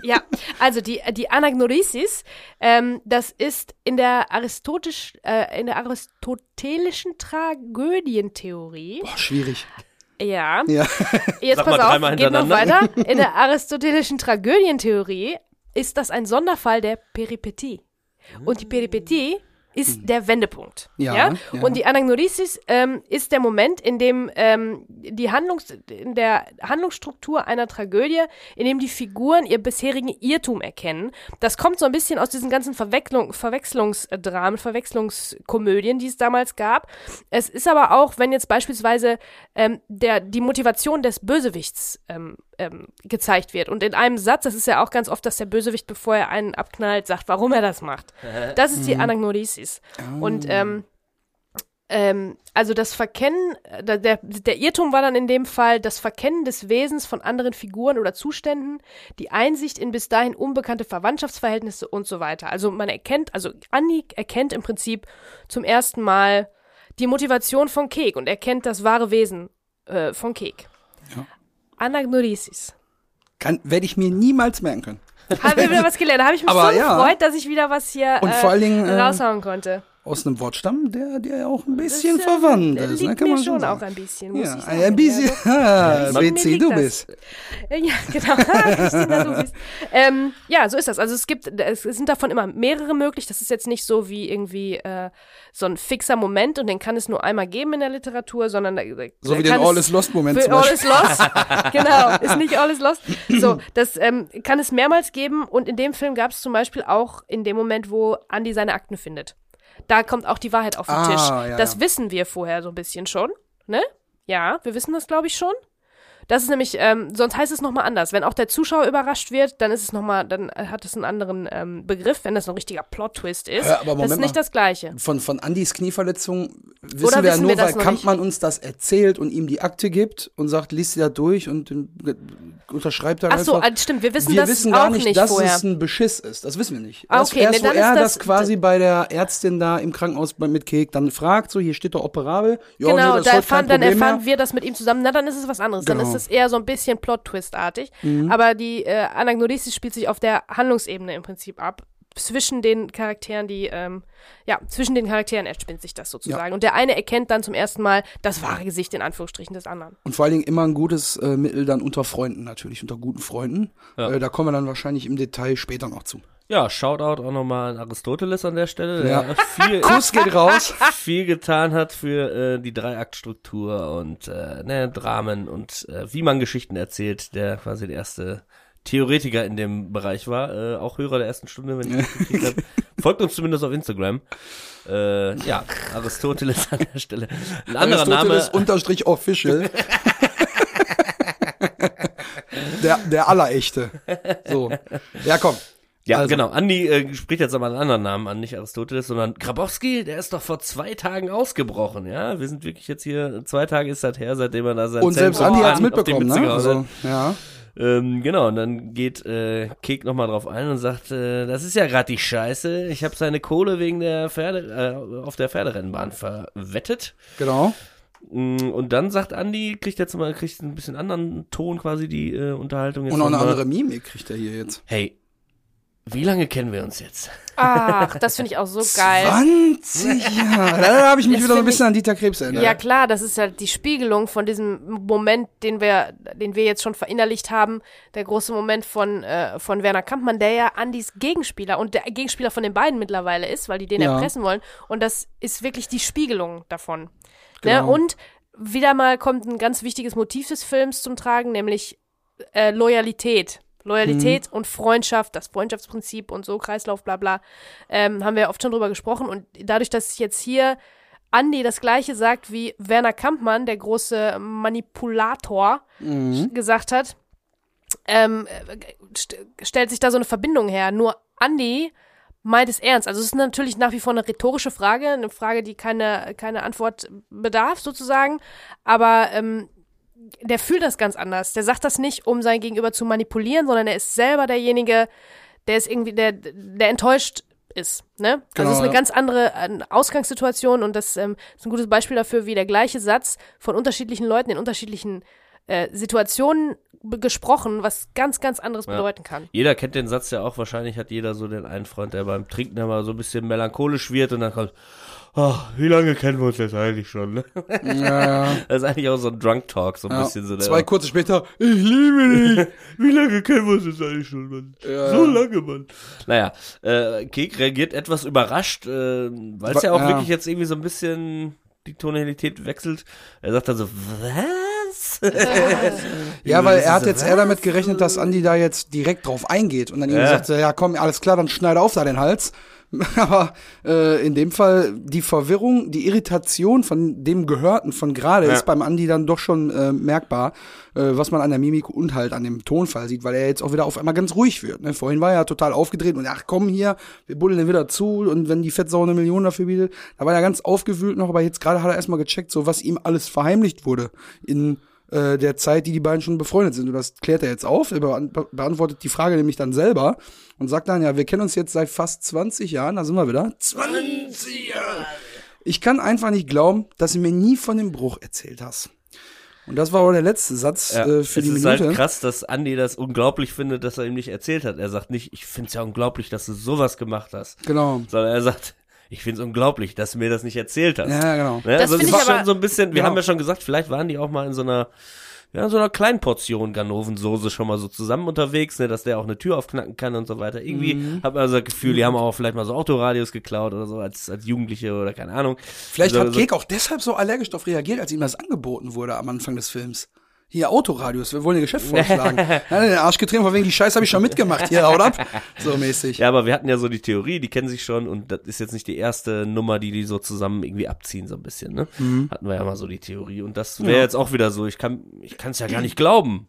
Ja, also die, die Anagnorisis, ähm, das ist in der, Aristotisch, äh, in der aristotelischen Tragödientheorie. Boah, schwierig. Ja, Ja. Jetzt Sag pass mal auf, geht noch hintereinander. weiter. In der aristotelischen Tragödientheorie ist das ein Sonderfall der Peripetie. Und die Peripetie ist der Wendepunkt. Ja, Ja. ja. Und die Anagnorisis ähm, ist der Moment, in dem ähm, die Handlungs in der Handlungsstruktur einer Tragödie, in dem die Figuren ihr bisherigen Irrtum erkennen. Das kommt so ein bisschen aus diesen ganzen Verwechslung, Verwechslungsdramen, Verwechslungskomödien, die es damals gab. Es ist aber auch, wenn jetzt beispielsweise ähm, der, die Motivation des Bösewichts ähm, ähm, gezeigt wird. Und in einem Satz, das ist ja auch ganz oft, dass der Bösewicht, bevor er einen abknallt, sagt, warum er das macht. Das ist die Anagnorisis. Und ähm, ähm, also das Verkennen, äh, der, der, Irrtum war dann in dem Fall das Verkennen des Wesens von anderen Figuren oder Zuständen, die Einsicht in bis dahin unbekannte Verwandtschaftsverhältnisse und so weiter. Also man erkennt, also Anni erkennt im Prinzip zum ersten Mal die Motivation von Kek und erkennt das wahre Wesen äh, von Kek. Ja. Anagnorisis. Kann, werde ich mir niemals merken können. Haben wir wieder was gelernt. Da habe ich mich Aber so ja. gefreut, dass ich wieder was hier Und äh, vor allen Dingen, äh, raushauen konnte. Aus einem Wortstamm, der der ja auch ein bisschen Das, äh, verwandt liegt ist, ne? mir Kann man schon sagen. auch ein bisschen, muss ja, ich sagen. ein bisschen. Ja, Ah. Mir BC, liegt du das. bist. Äh, Ja, genau. Christina, du bist. Ähm, ja, so ist das. Also es gibt, es sind davon immer mehrere möglich. Das ist jetzt nicht so wie irgendwie äh, so ein fixer Moment und den kann es nur einmal geben in der Literatur, sondern da So wie den All is Lost Moment zum All Beispiel. is Lost. genau, ist nicht All is Lost. So, das ähm, kann es mehrmals geben und in dem Film gab es zum Beispiel auch in dem Moment, wo Andy seine Akten findet. Da kommt auch die Wahrheit auf den Ah, Tisch. ja, das ja. wissen wir vorher so ein bisschen schon, ne? Ja, wir wissen das, glaube ich, schon. Das ist nämlich, ähm, sonst heißt es nochmal anders. Wenn auch der Zuschauer überrascht wird, dann ist es nochmal, dann hat es einen anderen ähm, Begriff, wenn das ein richtiger Plot-Twist ist. Ja, aber das Moment ist nicht mal. das Gleiche. Von, von Andys Knieverletzung wissen Oder wir ja nur, wir weil Kampmann uns das erzählt und ihm die Akte gibt und sagt, liest sie da durch und unterschreibt dann Ach so, einfach. ah, stimmt, wir wissen wir das wissen auch gar nicht, dass vorher. es ein Beschiss ist. Das wissen wir nicht. Ah, okay, erst nee, wo dann er das, das- quasi bei der Ärztin da im Krankenhaus mit Kek dann fragt, so, hier steht doch operabel. Ja, Genau, nee, da erfahren, dann erfahren mehr. wir das mit ihm zusammen. Na, dann ist es was anderes. Dann Genau. ist es eher so ein bisschen Plot-Twist-artig. Mhm. Aber die äh, Anagnorisis spielt sich auf der Handlungsebene im Prinzip ab. Zwischen den Charakteren, die, ähm, ja, zwischen den Charakteren entspinnt sich das sozusagen. Und der eine erkennt dann zum ersten Mal das wahre Gesicht in Anführungsstrichen des anderen. Und vor allen Dingen immer ein gutes äh, Mittel dann unter Freunden natürlich, unter guten Freunden. Ja. Äh, da kommen wir dann wahrscheinlich im Detail später noch zu. Ja, Shoutout auch nochmal an Aristoteles an der Stelle, der Ja. viel, Kuss geht raus. viel getan hat für äh, die Dreiaktstruktur und äh, ne, Dramen und äh, wie man Geschichten erzählt, der quasi der erste Theoretiker in dem Bereich war, äh, auch Hörer der ersten Stunde, wenn ich das gekriegt habe. Folgt uns zumindest auf Instagram. Äh, ja, Aristoteles an der Stelle. Ein anderer Name. Aristoteles unterstrich official. der, der Allerechte. So. Ja, komm. Ja, Also. genau. Andi äh, spricht jetzt aber einen anderen Namen an, nicht Aristoteles, sondern Grabowski, der ist doch vor zwei Tagen ausgebrochen, ja. Wir sind wirklich jetzt hier, zwei Tage ist das her, seitdem er da sein Und selbst Zentrum Andi hat's mitbekommen, ne? Also, ja. Ähm, genau, und dann geht äh, Kek nochmal drauf ein und sagt, äh, das ist ja gerade die Scheiße. Ich habe seine Kohle wegen der Pferde, äh, auf der Pferderennbahn verwettet. Genau. Mm, Und dann sagt Andi, kriegt jetzt mal, kriegt ein bisschen anderen Ton quasi die äh, Unterhaltung. Jetzt Und auch eine andere Mimik kriegt er hier jetzt. Hey, wie lange kennen wir uns jetzt? Ach, das finde ich auch so geil. 20 Jahre. Da habe ich mich Das wieder so ein bisschen an Dieter Krebs erinnert. Ja klar, das ist halt die Spiegelung von diesem Moment, den wir, den wir jetzt schon verinnerlicht haben, der große Moment von äh, von Werner Kampmann, der ja Andys Gegenspieler und der Gegenspieler von den beiden mittlerweile ist, weil die den Ja. erpressen wollen. Und das ist wirklich die Spiegelung davon. Ne? Genau. Und wieder mal kommt ein ganz wichtiges Motiv des Films zum Tragen, nämlich äh, Loyalität. Loyalität Mhm. und Freundschaft, das Freundschaftsprinzip und so, Kreislauf, bla bla, ähm, haben wir oft schon drüber gesprochen. Und dadurch, dass jetzt hier Andi das gleiche sagt, wie Werner Kampmann, der große Manipulator, Mhm. gesagt hat, ähm, äh, st stellt sich da so eine Verbindung her. Nur Andi meint es ernst. Also es ist natürlich nach wie vor eine rhetorische Frage, eine Frage, die keine, keine Antwort bedarf, sozusagen. Aber ähm, der fühlt das ganz anders. Der sagt das nicht, um sein Gegenüber zu manipulieren, sondern er ist selber derjenige, der ist irgendwie, der, der enttäuscht ist. Ne? Genau, also es ist eine ja. ganz andere äh, Ausgangssituation und das ähm, ist ein gutes Beispiel dafür, wie der gleiche Satz von unterschiedlichen Leuten in unterschiedlichen äh, Situationen gesprochen, was ganz, ganz anderes Ja. bedeuten kann. Jeder kennt den Satz ja auch, wahrscheinlich hat jeder so den einen Freund, der beim Trinken immer so ein bisschen melancholisch wird und dann kommt, oh, wie lange kennen wir uns jetzt eigentlich schon? Ne? Ja, ja. Das ist eigentlich auch so ein Drunk Talk, so ein ja. bisschen so. Der, Zwei kurze später, ich liebe dich. wie lange kennen wir uns jetzt eigentlich schon, Mann? Ja. So lange, Mann. Naja, äh, Kek reagiert etwas überrascht, äh, weil es ja auch Ja. wirklich jetzt irgendwie so ein bisschen die Tonalität wechselt. Er sagt dann so, was? Ja, weil er hat jetzt eher damit gerechnet, dass Andi da jetzt direkt drauf eingeht und dann ihm sagt, ja komm, alles klar, dann schneide auf da den Hals. Aber äh, in dem Fall die Verwirrung, die Irritation von dem Gehörten von gerade Ja. ist beim Andi dann doch schon äh, merkbar, äh, was man an der Mimik und halt an dem Tonfall sieht, weil er jetzt auch wieder auf einmal ganz ruhig wird. Ne? Vorhin war er ja total aufgedreht und ach komm hier, wir buddeln den wieder zu und wenn die Fettsau eine Million dafür bietet, da war er ganz aufgewühlt noch, aber jetzt gerade hat er erstmal gecheckt, so was ihm alles verheimlicht wurde in äh, der Zeit, die die beiden schon befreundet sind. Und das klärt er jetzt auf. Er be beantwortet die Frage nämlich dann selber und sagt dann, ja, wir kennen uns jetzt seit fast 20 Jahren, da sind wir wieder. 20 Jahre! Ich kann einfach nicht glauben, dass du mir nie von dem Bruch erzählt hast. Und das war auch der letzte Satz Ja, äh, für es die ist Minute. halt krass, dass Andy das unglaublich findet, dass er ihm nicht erzählt hat. Er sagt nicht, ich find's ja unglaublich, dass du sowas gemacht hast. Genau. Sondern er sagt, ich finde es unglaublich, dass du mir das nicht erzählt hast. Ja, genau. Ne? Das also ich ist aber- schon so ein bisschen, wir Genau. haben ja schon gesagt, vielleicht waren die auch mal in so einer, ja, so einer kleinen Portion Ganovensoße schon mal so zusammen unterwegs, ne, dass der auch eine Tür aufknacken kann und so weiter. Irgendwie Mhm. hat man also das Gefühl, die haben auch vielleicht mal so Autoradios geklaut oder so als, als Jugendliche oder keine Ahnung. Vielleicht so, hat so, Kek auch deshalb so allergisch darauf reagiert, als ihm das angeboten wurde am Anfang des Films. Hier, Autoradios, wir wollen ihr Geschäft vorschlagen. ja, den Arsch getreten, von wegen die Scheiße habe ich schon mitgemacht. Hier, haut ab. So mäßig. Ja, aber wir hatten ja so die Theorie, die kennen sich schon und das ist jetzt nicht die erste Nummer, die die so zusammen irgendwie abziehen, so ein bisschen, ne? Mhm. Hatten wir ja mal so die Theorie und das wäre jetzt auch wieder so, ich kann ich kann es ja gar nicht glauben,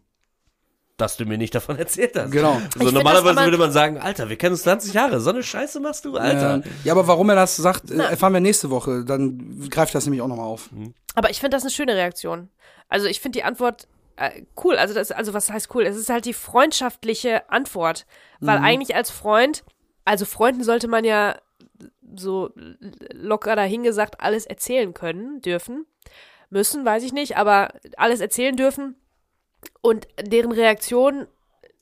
dass du mir nicht davon erzählt hast. Genau. So find normalerweise würde man sagen, Alter, wir kennen uns 20 Jahre, so eine Scheiße machst du, Alter. Ja, ja, aber warum er das sagt, äh, erfahren wir nächste Woche. Dann greift das nämlich auch nochmal auf. Aber ich finde das eine schöne Reaktion. Also ich finde die Antwort äh, cool. Also das, also was heißt cool? Es ist halt die freundschaftliche Antwort, weil eigentlich als Freund, also Freunden sollte man ja so locker dahingesagt alles erzählen können, dürfen, müssen, weiß ich nicht, aber alles erzählen dürfen. Und deren Reaktion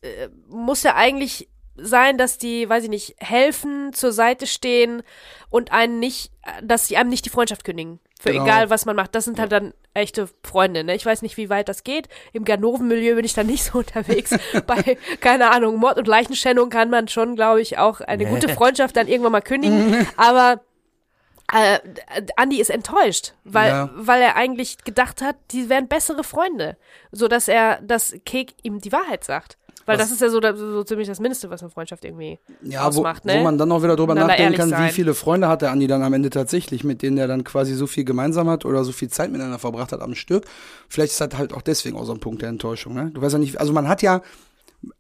äh, muss ja eigentlich sein, dass die, weiß ich nicht, helfen, zur Seite stehen und einen nicht, dass sie einem nicht die Freundschaft kündigen. Für Genau. egal, was man macht. Das sind halt dann echte Freunde, ne? Ich weiß nicht, wie weit das geht. Im Ganoven-Milieu bin ich dann nicht so unterwegs. Bei, keine Ahnung, Mord und Leichenschändung kann man schon, glaube ich, auch eine gute Freundschaft dann irgendwann mal kündigen. Aber äh, Andi ist enttäuscht, weil, Ja. weil er eigentlich gedacht hat, die wären bessere Freunde. So dass er, dass Kek ihm die Wahrheit sagt. Weil Was- das ist ja so, so ziemlich das Mindeste, was eine Freundschaft irgendwie Ja, wo, ausmacht, ne? wo man dann auch wieder drüber nachdenken kann, ehrlich wie sein. viele Freunde hat der Andi dann am Ende tatsächlich, mit denen er dann quasi so viel gemeinsam hat oder so viel Zeit miteinander verbracht hat am Stück. Vielleicht ist das halt auch deswegen auch so ein Punkt der Enttäuschung. Ne? Du weißt ja nicht, also man hat ja,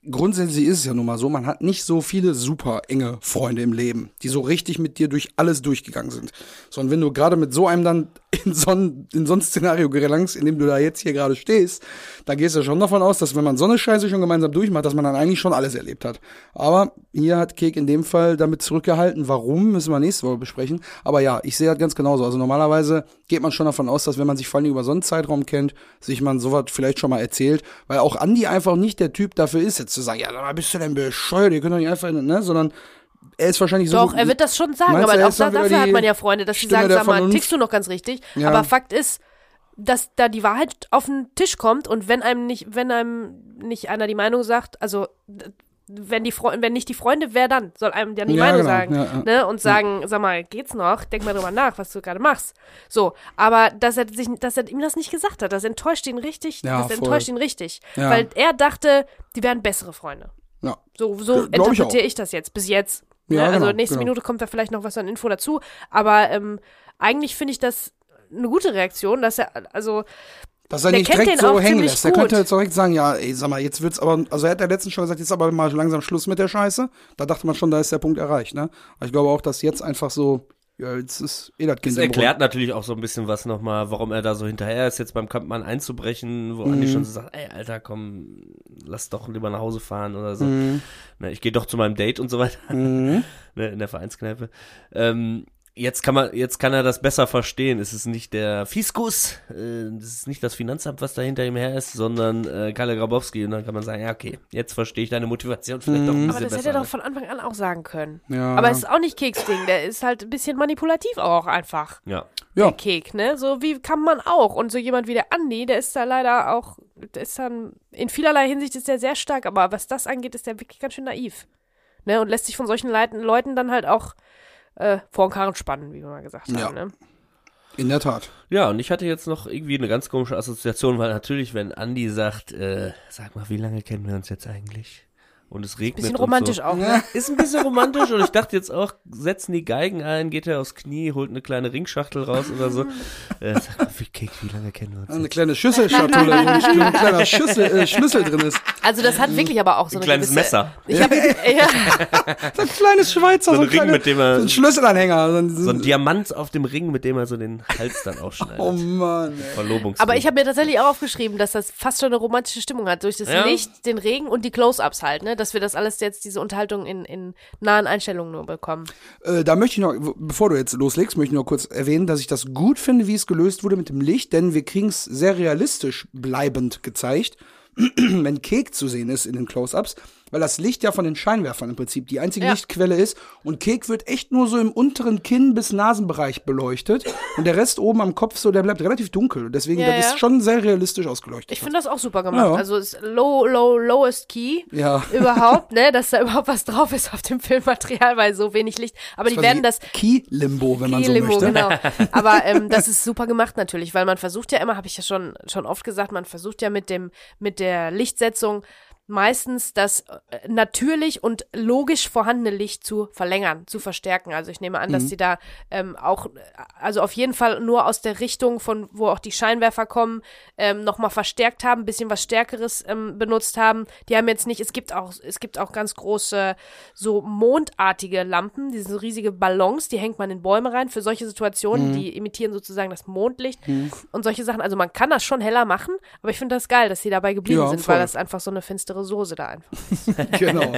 grundsätzlich ist es ja nun mal so, man hat nicht so viele super enge Freunde im Leben, die so richtig mit dir durch alles durchgegangen sind. Sondern wenn du gerade mit so einem dann in so ein, in so ein Szenario gelangst, in dem du da jetzt hier gerade stehst, dann gehst du schon davon aus, dass wenn man so eine Scheiße schon gemeinsam durchmacht, dass man dann eigentlich schon alles erlebt hat. Aber hier hat Kek in dem Fall damit zurückgehalten. Warum, müssen wir nächste Woche besprechen. Aber ja, ich sehe das ganz genauso. Also normalerweise geht man schon davon aus, dass wenn man sich vor allem über so einen Zeitraum kennt, sich man sowas vielleicht schon mal erzählt, weil auch Andi einfach nicht der Typ dafür ist, jetzt zu sagen, ja, mal, bist du denn bescheuert, ihr könnt doch nicht einfach, ne, sondern er ist wahrscheinlich so. Doch, er wird das schon sagen, Meinst aber er auch ist da, dafür hat man ja Freunde, dass sie sagen, sag mal, tickst du noch ganz richtig. Ja. Aber Fakt ist, dass da die Wahrheit auf den Tisch kommt und wenn einem nicht, wenn einem nicht einer die Meinung sagt, also wenn die Fre wenn nicht die Freunde, wer dann? Soll einem ja die Ja, Meinung genau, sagen. ja, ja. Ne? Und sagen, sag mal, geht's noch? Denk mal drüber nach, was du gerade machst. So, aber dass er sich, dass er ihm das nicht gesagt hat, das enttäuscht ihn richtig, Ja, das voll. enttäuscht ihn richtig. Ja. Weil er dachte, die wären bessere Freunde. Ja. So, so ich interpretiere auch. ich, das jetzt, bis jetzt. Ne? Ja, also genau, nächste genau. Minute kommt da vielleicht noch was an Info dazu. Aber ähm, eigentlich finde ich das eine gute Reaktion, dass er, also Dass er Der nicht kennt direkt den so auch hängen lässt. Er gut. könnte jetzt direkt sagen, ja, ey, sag mal, jetzt wird's aber, also er hat ja letztens schon gesagt, jetzt aber mal langsam Schluss mit der Scheiße. Da dachte man schon, da ist der Punkt erreicht, ne? Aber ich glaube auch, dass jetzt einfach so, ja, jetzt ist eh das Kind Das erklärt natürlich auch so ein bisschen was nochmal, warum er da so hinterher ist, jetzt beim Kampfmann einzubrechen, wo Mhm. Andi schon so sagt, ey, Alter, komm, lass doch lieber nach Hause fahren oder so. Mhm. Ne, ich gehe doch zu meinem Date und so weiter, Mhm. ne, in der Vereinskneipe. Ähm, jetzt kann man, jetzt kann er das besser verstehen. Es ist nicht der Fiskus, äh, es ist nicht das Finanzamt, was da hinter ihm her ist, sondern äh, Kalle Grabowski. Und dann kann man sagen, ja, okay, jetzt verstehe ich deine Motivation vielleicht doch ein Mhm. bisschen aber das besser. hätte er doch ne? von Anfang an auch sagen können. Ja. Aber es ist auch nicht Keksding, der ist halt ein bisschen manipulativ auch einfach. ja. Ja. Der Kek, ne? So wie kann man auch. Und so jemand wie der Andi, der ist da leider auch, der ist dann, in vielerlei Hinsicht ist der sehr stark, aber was das angeht, ist der wirklich ganz schön naiv. Ne? Und lässt sich von solchen Leuten dann halt auch äh, vor den Karren spannen, wie wir mal gesagt haben. Ja. Ne? In der Tat. Ja, und ich hatte jetzt noch irgendwie eine ganz komische Assoziation, weil natürlich, wenn Andi sagt, äh, sag mal, wie lange kennen wir uns jetzt eigentlich? Und es regnet. Bisschen und romantisch so. auch, ne? Ist ein bisschen romantisch und ich dachte jetzt auch, setzen die Geigen ein, geht er aufs Knie, holt eine kleine Ringschachtel raus oder so. Äh, sag mal, wie, Kek, wie lange kennen wir uns? Eine jetzt? kleine Schüsselschatulle, wo ein, ein kleiner Schüssel, äh, Schlüssel drin ist. Also das hat wirklich aber auch so Ein eine kleines gewisse, Messer. Ich hab, ja, So ein kleines Schweizer, So so, ein ein, Ring, kleine, mit dem er- so ein Schlüsselanhänger. So ein, So ein Diamant auf dem Ring, mit dem er so den Hals dann ausschneidet. oh Mann, ey. Verlobungsring. aber ich habe mir tatsächlich auch aufgeschrieben, dass das fast schon eine romantische Stimmung hat. Durch das Ja. Licht, den Regen und die Close-Ups halt, ne? Dass wir das alles jetzt, diese Unterhaltung in, in nahen Einstellungen nur bekommen. Äh, da möchte ich noch, bevor du jetzt loslegst, möchte ich noch kurz erwähnen, dass ich das gut finde, wie es gelöst wurde mit dem Licht, denn wir kriegen es sehr realistisch bleibend gezeigt. Wenn Kek zu sehen ist in den Close-Ups, weil das Licht ja von den Scheinwerfern im Prinzip die einzige Ja. Lichtquelle ist. Und Kek wird echt nur so im unteren Kinn- bis Nasenbereich beleuchtet. Und der Rest oben am Kopf, so, der bleibt relativ dunkel. Und deswegen, Ja, das ja. ist schon sehr realistisch ausgeleuchtet. Ich finde das auch super gemacht. Ja. Also es ist low, low, lowest key Ja. überhaupt, ne, dass da überhaupt was drauf ist auf dem Filmmaterial, weil so wenig Licht. Aber die Quasi werden das Key-Limbo, wenn man so möchte. genau. Aber ähm, das ist super gemacht natürlich, weil man versucht ja immer, habe ich ja schon schon oft gesagt, man versucht ja mit dem mit der Lichtsetzung meistens das äh, natürlich und logisch vorhandene Licht zu verlängern, zu verstärken. Also ich nehme an, dass sie da ähm, auch, also auf jeden Fall nur aus der Richtung, von wo auch die Scheinwerfer kommen, ähm, nochmal verstärkt haben, ein bisschen was Stärkeres ähm, benutzt haben. Die haben jetzt nicht, es gibt auch, es gibt auch ganz große, so mondartige Lampen, diese riesige Ballons, die hängt man in Bäume rein für solche Situationen, die imitieren sozusagen das Mondlicht und solche Sachen. Also man kann das schon heller machen, aber ich finde das geil, dass sie dabei geblieben Ja, sind, voll. weil das einfach so eine finstere Soße da einfach. Genau.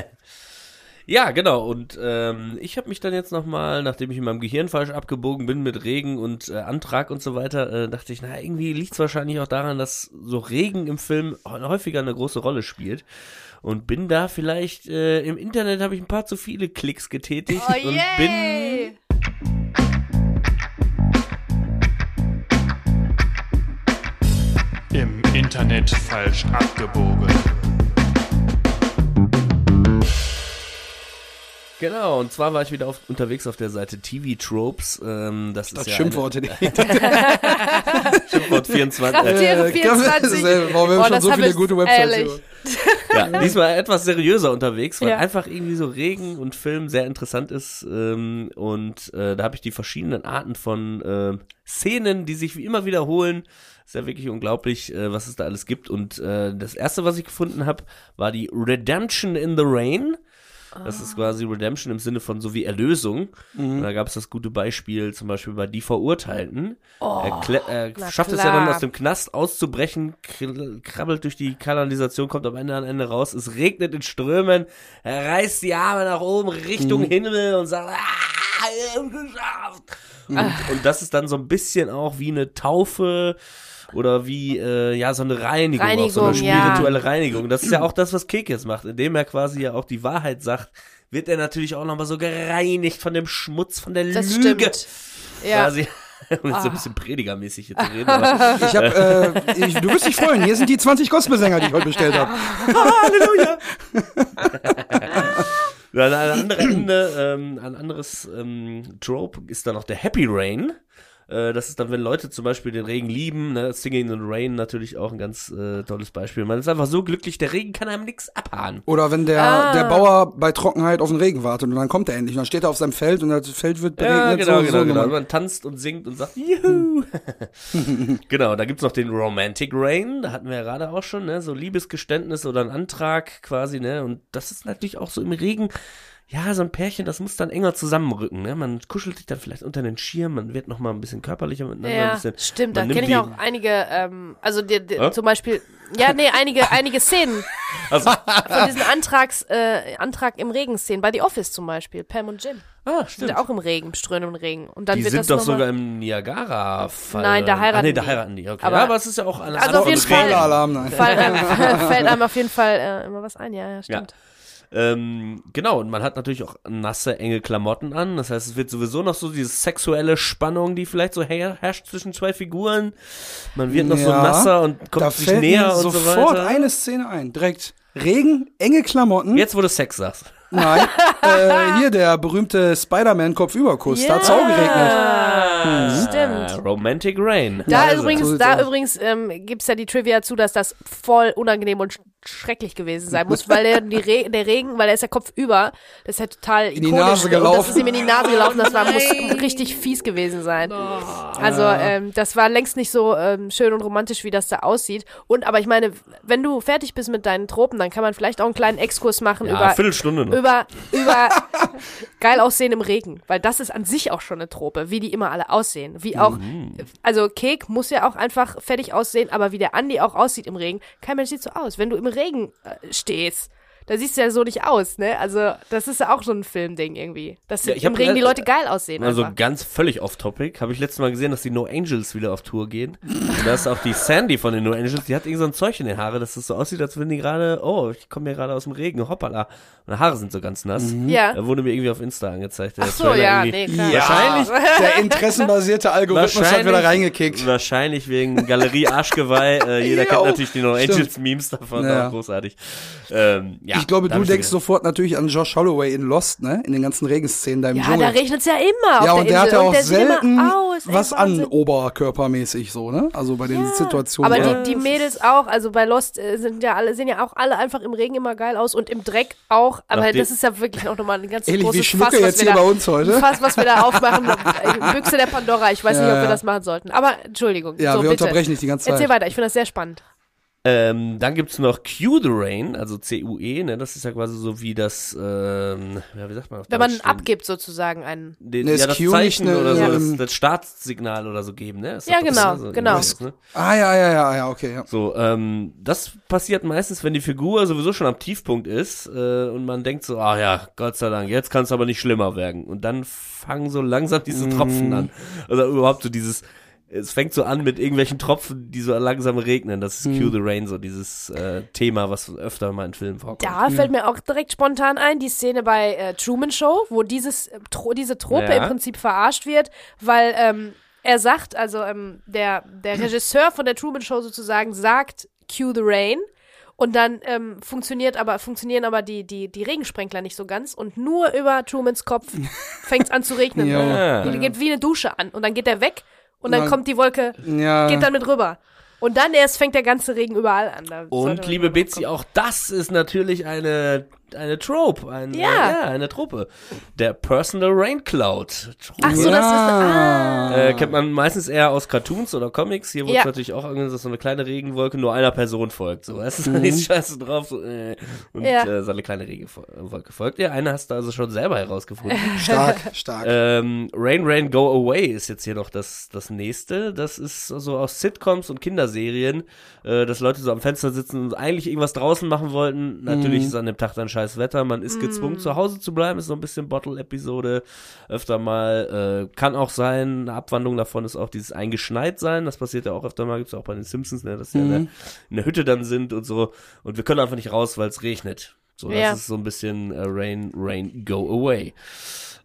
Ja, genau. Und ähm, ich habe mich dann jetzt nochmal, nachdem ich in meinem Gehirn falsch abgebogen bin mit Regen und äh, Antrag und so weiter, äh, dachte ich, na, irgendwie liegt es wahrscheinlich auch daran, dass so Regen im Film häufiger eine große Rolle spielt. Und bin da vielleicht, äh, im Internet habe ich ein paar zu viele Klicks getätigt Oh, und bin Im Internet falsch abgebogen. Genau, und zwar war ich wieder auf, unterwegs auf der Seite TV Tropes. Ähm, das, Das ist ja Schimpfworte. Schimpfwort 24. Krafttiere Äh, 24. Dasselbe. Warum haben Oh, wir schon das so viele gute Websites? ja, diesmal etwas seriöser unterwegs, weil Ja. einfach irgendwie so Regen und Film sehr interessant ist. Ähm, und äh, da habe ich die verschiedenen Arten von äh, Szenen, die sich wie immer wiederholen. Ist ja wirklich unglaublich, äh, was es da alles gibt. Und äh, das erste, was ich gefunden habe, war die Redemption in the Rain. Das ist quasi Redemption im Sinne von so wie Erlösung. Und da gab es das gute Beispiel zum Beispiel bei Die Verurteilten. er kle- er na schafft es ja dann klar. aus dem Knast auszubrechen, kr- krabbelt durch die Kanalisation, kommt am Ende am Ende raus. Es regnet in Strömen. Er reißt die Arme nach oben Richtung Himmel und sagt, ah, ich hab's geschafft. Und, und das ist dann so ein bisschen auch wie eine Taufe oder wie äh, ja so eine Reinigung, auch so eine Reinigung, ja. spirituelle Reinigung. Das ist ja auch das, was Kek jetzt macht, indem er quasi ja auch die Wahrheit sagt, wird er natürlich auch nochmal so gereinigt von dem Schmutz, von der Das Lüge. stimmt. Ja. Quasi. Um jetzt so ein bisschen predigermäßig hier zu reden. Aber, Ich hab, äh, ich, du wirst dich freuen. Hier sind die 20 Gospelsänger, die ich heute bestellt habe. Halleluja! Ja, an ein anderes Ende, ähm, ein anderes ähm, Trope ist dann noch der Happy Rain. Äh, das ist dann, wenn Leute zum Beispiel den Regen lieben, ne, Singing in the Rain natürlich auch ein ganz äh, tolles Beispiel. Man ist einfach so glücklich, der Regen kann einem nichts abhaben. Oder wenn der, Ah. der Bauer bei Trockenheit auf den Regen wartet und dann kommt er endlich. Und dann steht er auf seinem Feld und das Feld wird beregnet. Ja, genau, so, genau, so genau. Nummer. Man tanzt und singt und sagt, Juhu. genau, da gibt's noch den Romantic Rain, da hatten wir ja gerade auch schon, ne, so Liebesgeständnis oder ein Antrag quasi, ne, und das ist natürlich auch so im Regen, ja, so ein Pärchen, das muss dann enger zusammenrücken, ne, man kuschelt sich dann vielleicht unter den Schirm, man wird noch mal ein bisschen körperlicher miteinander, ein Ja, bisschen, stimmt, da kenne ich auch einige, ähm, also die, die, Hä? zum Beispiel, ja, nee, einige, einige Szenen also, von diesen Antrags, äh, Antrag im Regen-Szenen, bei The Office zum Beispiel, Pam und Jim, ah, sind stimmt. ja auch im Regen, strömen im Regen. Und dann Die wird sind das doch sogar im Niagara-Fall. Nein, da oder? heiraten ah, nee, da die. heiraten die, okay. Aber- ja, aber es ist ja auch eine Also auf jeden andere Fall-. Fall, äh, fällt einem auf jeden Fall äh, immer was ein, ja, ja, stimmt. Ähm, genau, und man hat natürlich auch nasse, enge Klamotten an. Das heißt, es wird sowieso noch so diese sexuelle Spannung, die vielleicht so her herrscht zwischen zwei Figuren. Man wird noch so nasser und kommt sich näher und so sofort weiter. eine Szene ein. Direkt Regen, enge Klamotten. Jetzt, wo du Sex sagst. Nein, äh, hier der berühmte Spider-Man-Kopfüberkuss. Da hat's auch geregnet. Ah, Stimmt. Ah, Romantic Rain. Da Also. übrigens, da übrigens ähm, gibt's ja die Trivia zu, dass das voll unangenehm und sch schrecklich gewesen sein muss, weil der, die Re der Regen, weil er ist ja kopfüber, das ist ja total die ikonisch. Nase Und das gelaufen. ist ihm in die Nase gelaufen, das war, muss richtig fies gewesen sein. Also ähm, das war längst nicht so ähm, schön und romantisch, wie das da aussieht. Und aber ich meine, wenn du fertig bist mit deinen Tropen, dann kann man vielleicht auch einen kleinen Exkurs machen Ja, über Viertelstunde noch. Über, über geil aussehen im Regen, weil das ist an sich auch schon eine Trope, wie die immer alle aussehen. Wie auch, also Kek muss ja auch einfach fertig aussehen, aber wie der Andi auch aussieht im Regen, kein Mensch sieht so aus. Wenn du im Regen äh, stehst, da siehst du ja so nicht aus, ne? Also, das ist ja auch so ein Filmding irgendwie. Dass Ja, ich im Regen die le- Leute geil aussehen. Also einfach. ganz völlig off-topic. Habe ich letztes Mal gesehen, dass die No Angels wieder auf Tour gehen. Und da ist auch die Sandy von den No Angels, die hat irgend so ein Zeug in den Haare, dass es so aussieht, als wenn die gerade, oh, ich komme hier gerade aus dem Regen, hoppala. Die Haare sind so ganz nass. Ja. Da wurde mir irgendwie auf Insta angezeigt. der Ach so, ja, nee, klar. Ja, Wahrscheinlich- Der interessenbasierte Algorithmus hat wieder reingekickt. Wahrscheinlich wegen Galerie Arschgeweih. Äh, jeder Jo, kennt natürlich die No stimmt. Angels Memes davon, Ja. auch großartig. Ähm, ja, ich glaube, da du denkst sofort natürlich an Josh Holloway in Lost, ne? In den ganzen Regenszenen da im Ja, Dschungel. da regnet es ja immer ja, auf und der der hat ja und auch selten aus, was an, oberkörpermäßig so, ne? Also bei den Situationen. Aber da. die, die Mädels auch, also bei Lost äh, sind ja alle, sehen ja auch alle einfach im Regen immer geil aus und im Dreck auch. Aber Nachdem- das ist ja wirklich auch nochmal ein ganz Ähnlich wie großes Schmucke Fass, was jetzt wir hier da, bei uns heute. Fass, was wir da aufmachen. Äh, Büchse der Pandora. Ich weiß nicht, Ja, ob wir ja. das machen sollten. Aber Entschuldigung. ja, so, wir bitte. unterbrechen nicht die ganze Zeit. Erzähl weiter, ich finde das sehr spannend. Ähm, dann gibt's noch Cue the Rain, also C-U-E, ne? Das ist ja quasi so wie das, ähm, ja, wie sagt man auf Wenn man Deutsch? abgibt sozusagen einen. Den, Ne, ja, ist das Cue Zeichen eine- oder so, ja. das, das Startsignal oder so geben, ne? Ist Ja, das, genau, ne? So genau. irgendwas, Ne? Ah, ja, ja, ja, ja, okay. Ja. So, ähm, das passiert meistens, wenn die Figur sowieso schon am Tiefpunkt ist äh, und man denkt so, ah ja, Gott sei Dank, jetzt kann es aber nicht schlimmer werden. Und dann fangen so langsam diese Tropfen an. Also überhaupt so dieses, es fängt so an mit irgendwelchen Tropfen, die so langsam regnen. Das ist Cue the Rain, so dieses äh, Thema, was öfter mal in Filmen vorkommt. Da fällt mir auch direkt spontan ein, die Szene bei äh, Truman Show, wo dieses, äh, Tro diese Trope Ja. im Prinzip verarscht wird, weil ähm, er sagt, also ähm, der, der Regisseur von der Truman Show sozusagen sagt Cue the Rain und dann ähm, funktioniert aber, funktionieren aber die, die, die Regensprenkler nicht so ganz und nur über Trumans Kopf fängt es an zu regnen. Ja. Die geht wie eine Dusche an und dann geht er weg und dann Dann- kommt die Wolke, ja. geht dann mit rüber. Und dann erst fängt der ganze Regen überall an. Da Und liebe Betsy, auch das ist natürlich eine, eine Trope, ein, Ja. äh, ja, eine Truppe. Der Personal Rain Cloud. Truppe. Ach so, das ist. Ah. Äh, kennt man meistens eher aus Cartoons oder Comics. Hier wurde Ja. es natürlich auch irgendwie, dass so eine kleine Regenwolke nur einer Person folgt. So, weißt du, Mhm. da ist scheiße drauf. So, äh, und Ja. äh, so eine kleine Regenwolke folgt. Ja, eine hast du also schon selber herausgefunden. Stark, stark. ähm, Rain, Rain, Go Away ist jetzt hier noch das, das nächste. Das ist so aus Sitcoms und Kinderserien, äh, dass Leute so am Fenster sitzen und eigentlich irgendwas draußen machen wollten. Natürlich Mhm. ist an dem Tag dann scheiß Wetter. Man ist gezwungen, zu Hause zu bleiben. Ist so ein bisschen Bottle-Episode. Öfter mal. Äh, kann auch sein, eine Abwandlung davon ist auch dieses eingeschneit sein. Das passiert ja auch öfter mal. Gibt's auch bei den Simpsons, ne, dass sie in, der, in der Hütte dann sind und so. Und wir können einfach nicht raus, weil es regnet. So, das Ja. ist so ein bisschen äh, Rain, Rain, Go Away.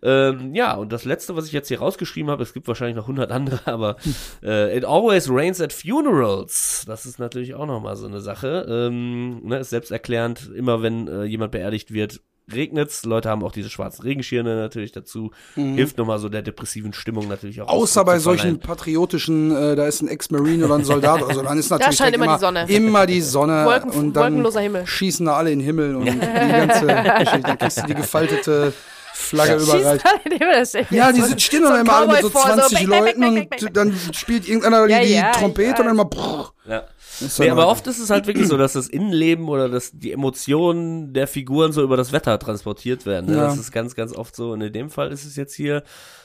Ähm, ja, und das letzte, was ich jetzt hier rausgeschrieben habe, es gibt wahrscheinlich noch hundert andere, aber äh, It always rains at funerals. Das ist natürlich auch nochmal so eine Sache. Ähm, ne, ist selbsterklärend, immer wenn äh, jemand beerdigt wird, regnet's. Leute haben auch diese schwarzen Regenschirme natürlich dazu. Hilft nochmal so der depressiven Stimmung natürlich auch. Mhm. Außer bei solchen patriotischen, äh, da ist ein Ex-Marine oder ein Soldat, also dann ist natürlich scheint direkt immer die Sonne. Immer die Sonne Wolken- und dann wolkenloser Himmel. schießen da alle in den Himmel und die ganze Geschichte. Dann kriegst du die gefaltete Flagge überreicht. Ja, die so, sind, stehen so dann ein immer alle mit so Cowboy vor, 20 bang, bang, Leuten und dann spielt irgendeiner Ja, die, die ja, Trompete und dann brrr. Ja. Nee, aber oft ist es halt wirklich so, dass das Innenleben oder dass die Emotionen der Figuren so über das Wetter transportiert werden. Ne? Ja. Das ist ganz, ganz oft so. Und in dem Fall ist es jetzt hier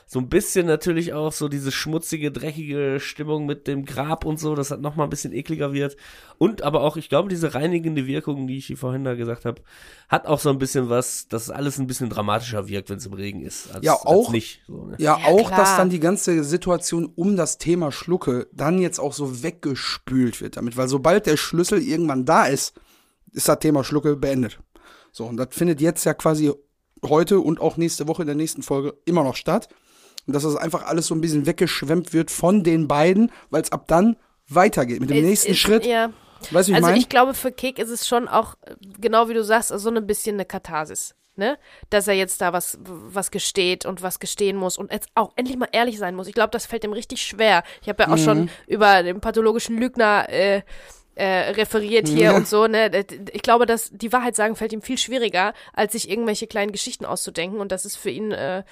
so ein bisschen natürlich auch so diese schmutzige, dreckige Stimmung mit dem Grab und so, dass das nochmal ein bisschen ekliger wird. Und aber auch, ich glaube, diese reinigende Wirkung, die ich hier vorhin da gesagt habe, hat auch so ein bisschen was, dass alles ein bisschen dramatischer wirkt, wenn es im Regen ist. Als, Ja, auch- Als nicht. So, ne? Ja, Ja, auch, klar. dass dann die ganze Situation um das Thema Schlucke dann jetzt auch so weggespült wird damit, weil sobald der Schlüssel irgendwann da ist, ist das Thema Schlucke beendet. So, und das findet jetzt ja quasi heute und auch nächste Woche in der nächsten Folge immer noch statt. Und dass das einfach alles so ein bisschen weggeschwemmt wird von den beiden, weil es ab dann weitergeht mit dem nächsten Schritt. Ja. Weißt ich Also meine? ich glaube, für Kek ist es schon auch, genau wie du sagst, so ein bisschen eine Katharsis. Ne? Dass er jetzt da was, was gesteht und was gestehen muss und jetzt auch endlich mal ehrlich sein muss. Ich glaube, das fällt ihm richtig schwer. Ich habe ja auch Mhm. schon über den pathologischen Lügner äh, äh, referiert hier Ja. und so. Ne? Ich glaube, dass die Wahrheit sagen fällt ihm viel schwieriger, als sich irgendwelche kleinen Geschichten auszudenken und das ist für ihn äh,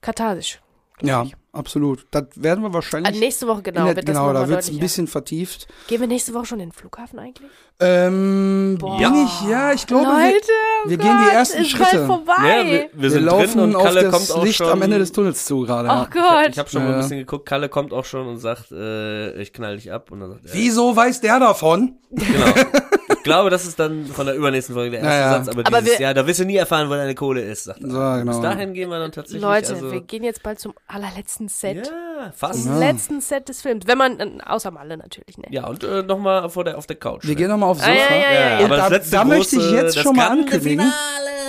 katharsisch. Ja, absolut. Das werden wir wahrscheinlich. Also nächste Woche genau, der, wird genau, nochmal da wird es ein bisschen vertieft. Gehen wir nächste Woche schon in den Flughafen eigentlich? Ähm, bin ich, ja, ich glaube, wir, Leute, wir gehen die ersten ist Schritte. bald vorbei. Ja, wir, wir wir sind laufen drin und auf Kalle das kommt auch Licht schon. am Ende des Tunnels zu gerade. Oh ja. Gott. Ich habe schon mal Ja. ein bisschen geguckt, Kalle kommt auch schon und sagt, äh, ich knall dich ab. Und dann sagt er, Wieso weiß der davon? Genau. Ich glaube, das ist dann von der übernächsten Folge der erste Ja, ja. Satz, aber, Aber dieses wir- Jahr, da wirst du nie erfahren, wo deine Kohle ist, sagt er. So, genau. Bis dahin gehen wir dann tatsächlich. Leute, also, wir gehen jetzt bald zum allerletzten Set. Ja, fast. Zum letzten Set des Films. Wenn man, außer Malle natürlich, ne? Ja, und äh, nochmal vor der, auf der Couch. Wir gehen nochmal aufs Ah, Sofa. ja, ja, ja, ja. Und da, da möchte ich jetzt schon mal ankündigen.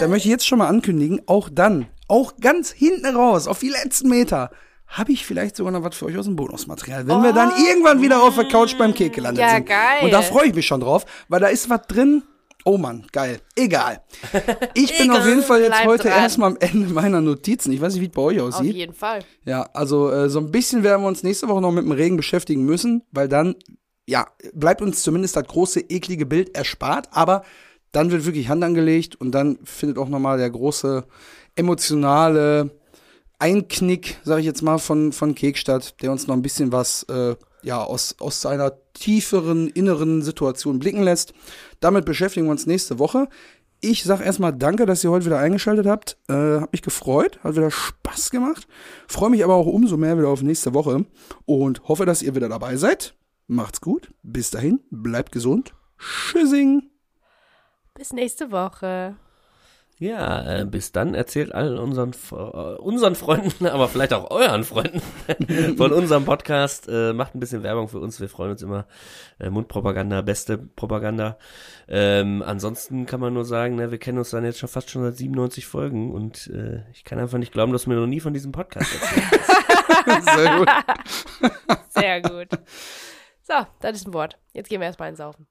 Da möchte ich jetzt schon mal ankündigen, auch dann, auch ganz hinten raus, auf die letzten Meter, habe ich vielleicht sogar noch was für euch aus dem Bonusmaterial. Wenn wir dann irgendwann wieder auf der Couch beim Kek gelandet Oh. Ja, sind. geil. Und da freue ich mich schon drauf, weil da ist was drin. Oh Mann, geil. Egal. Ich bin auf jeden Fall jetzt Bleib heute dran. erstmal am Ende meiner Notizen. Ich weiß nicht, wie es bei euch Auf aussieht. jeden Fall. Ja, also äh, so ein bisschen werden wir uns nächste Woche noch mit dem Regen beschäftigen müssen, weil dann, ja, bleibt uns zumindest das große, eklige Bild erspart, aber dann wird wirklich Hand angelegt und dann findet auch nochmal der große emotionale Einknick, sage ich jetzt mal, von, von Kek statt, der uns noch ein bisschen was äh, ja, aus, aus seiner tieferen, inneren Situation blicken lässt. Damit beschäftigen wir uns nächste Woche. Ich sag erstmal danke, dass ihr heute wieder eingeschaltet habt. Äh, hab mich gefreut, hat wieder Spaß gemacht. Freue mich aber auch umso mehr wieder auf nächste Woche und hoffe, dass ihr wieder dabei seid. Macht's gut. Bis dahin, bleibt gesund. Tschüssing. Bis nächste Woche. Ja, äh, bis dann erzählt allen unseren, äh, unseren Freunden, aber vielleicht auch euren Freunden von unserem Podcast. Äh, macht ein bisschen Werbung für uns. Wir freuen uns immer. Äh, Mundpropaganda, beste Propaganda. Ähm, ansonsten kann man nur sagen, ne, wir kennen uns dann jetzt schon fast schon seit 97 Folgen und äh, ich kann einfach nicht glauben, dass du mir noch nie von diesem Podcast erzählt. Sehr gut. Sehr gut. So, das ist ein Wort. Jetzt gehen wir erstmal ins Saufen.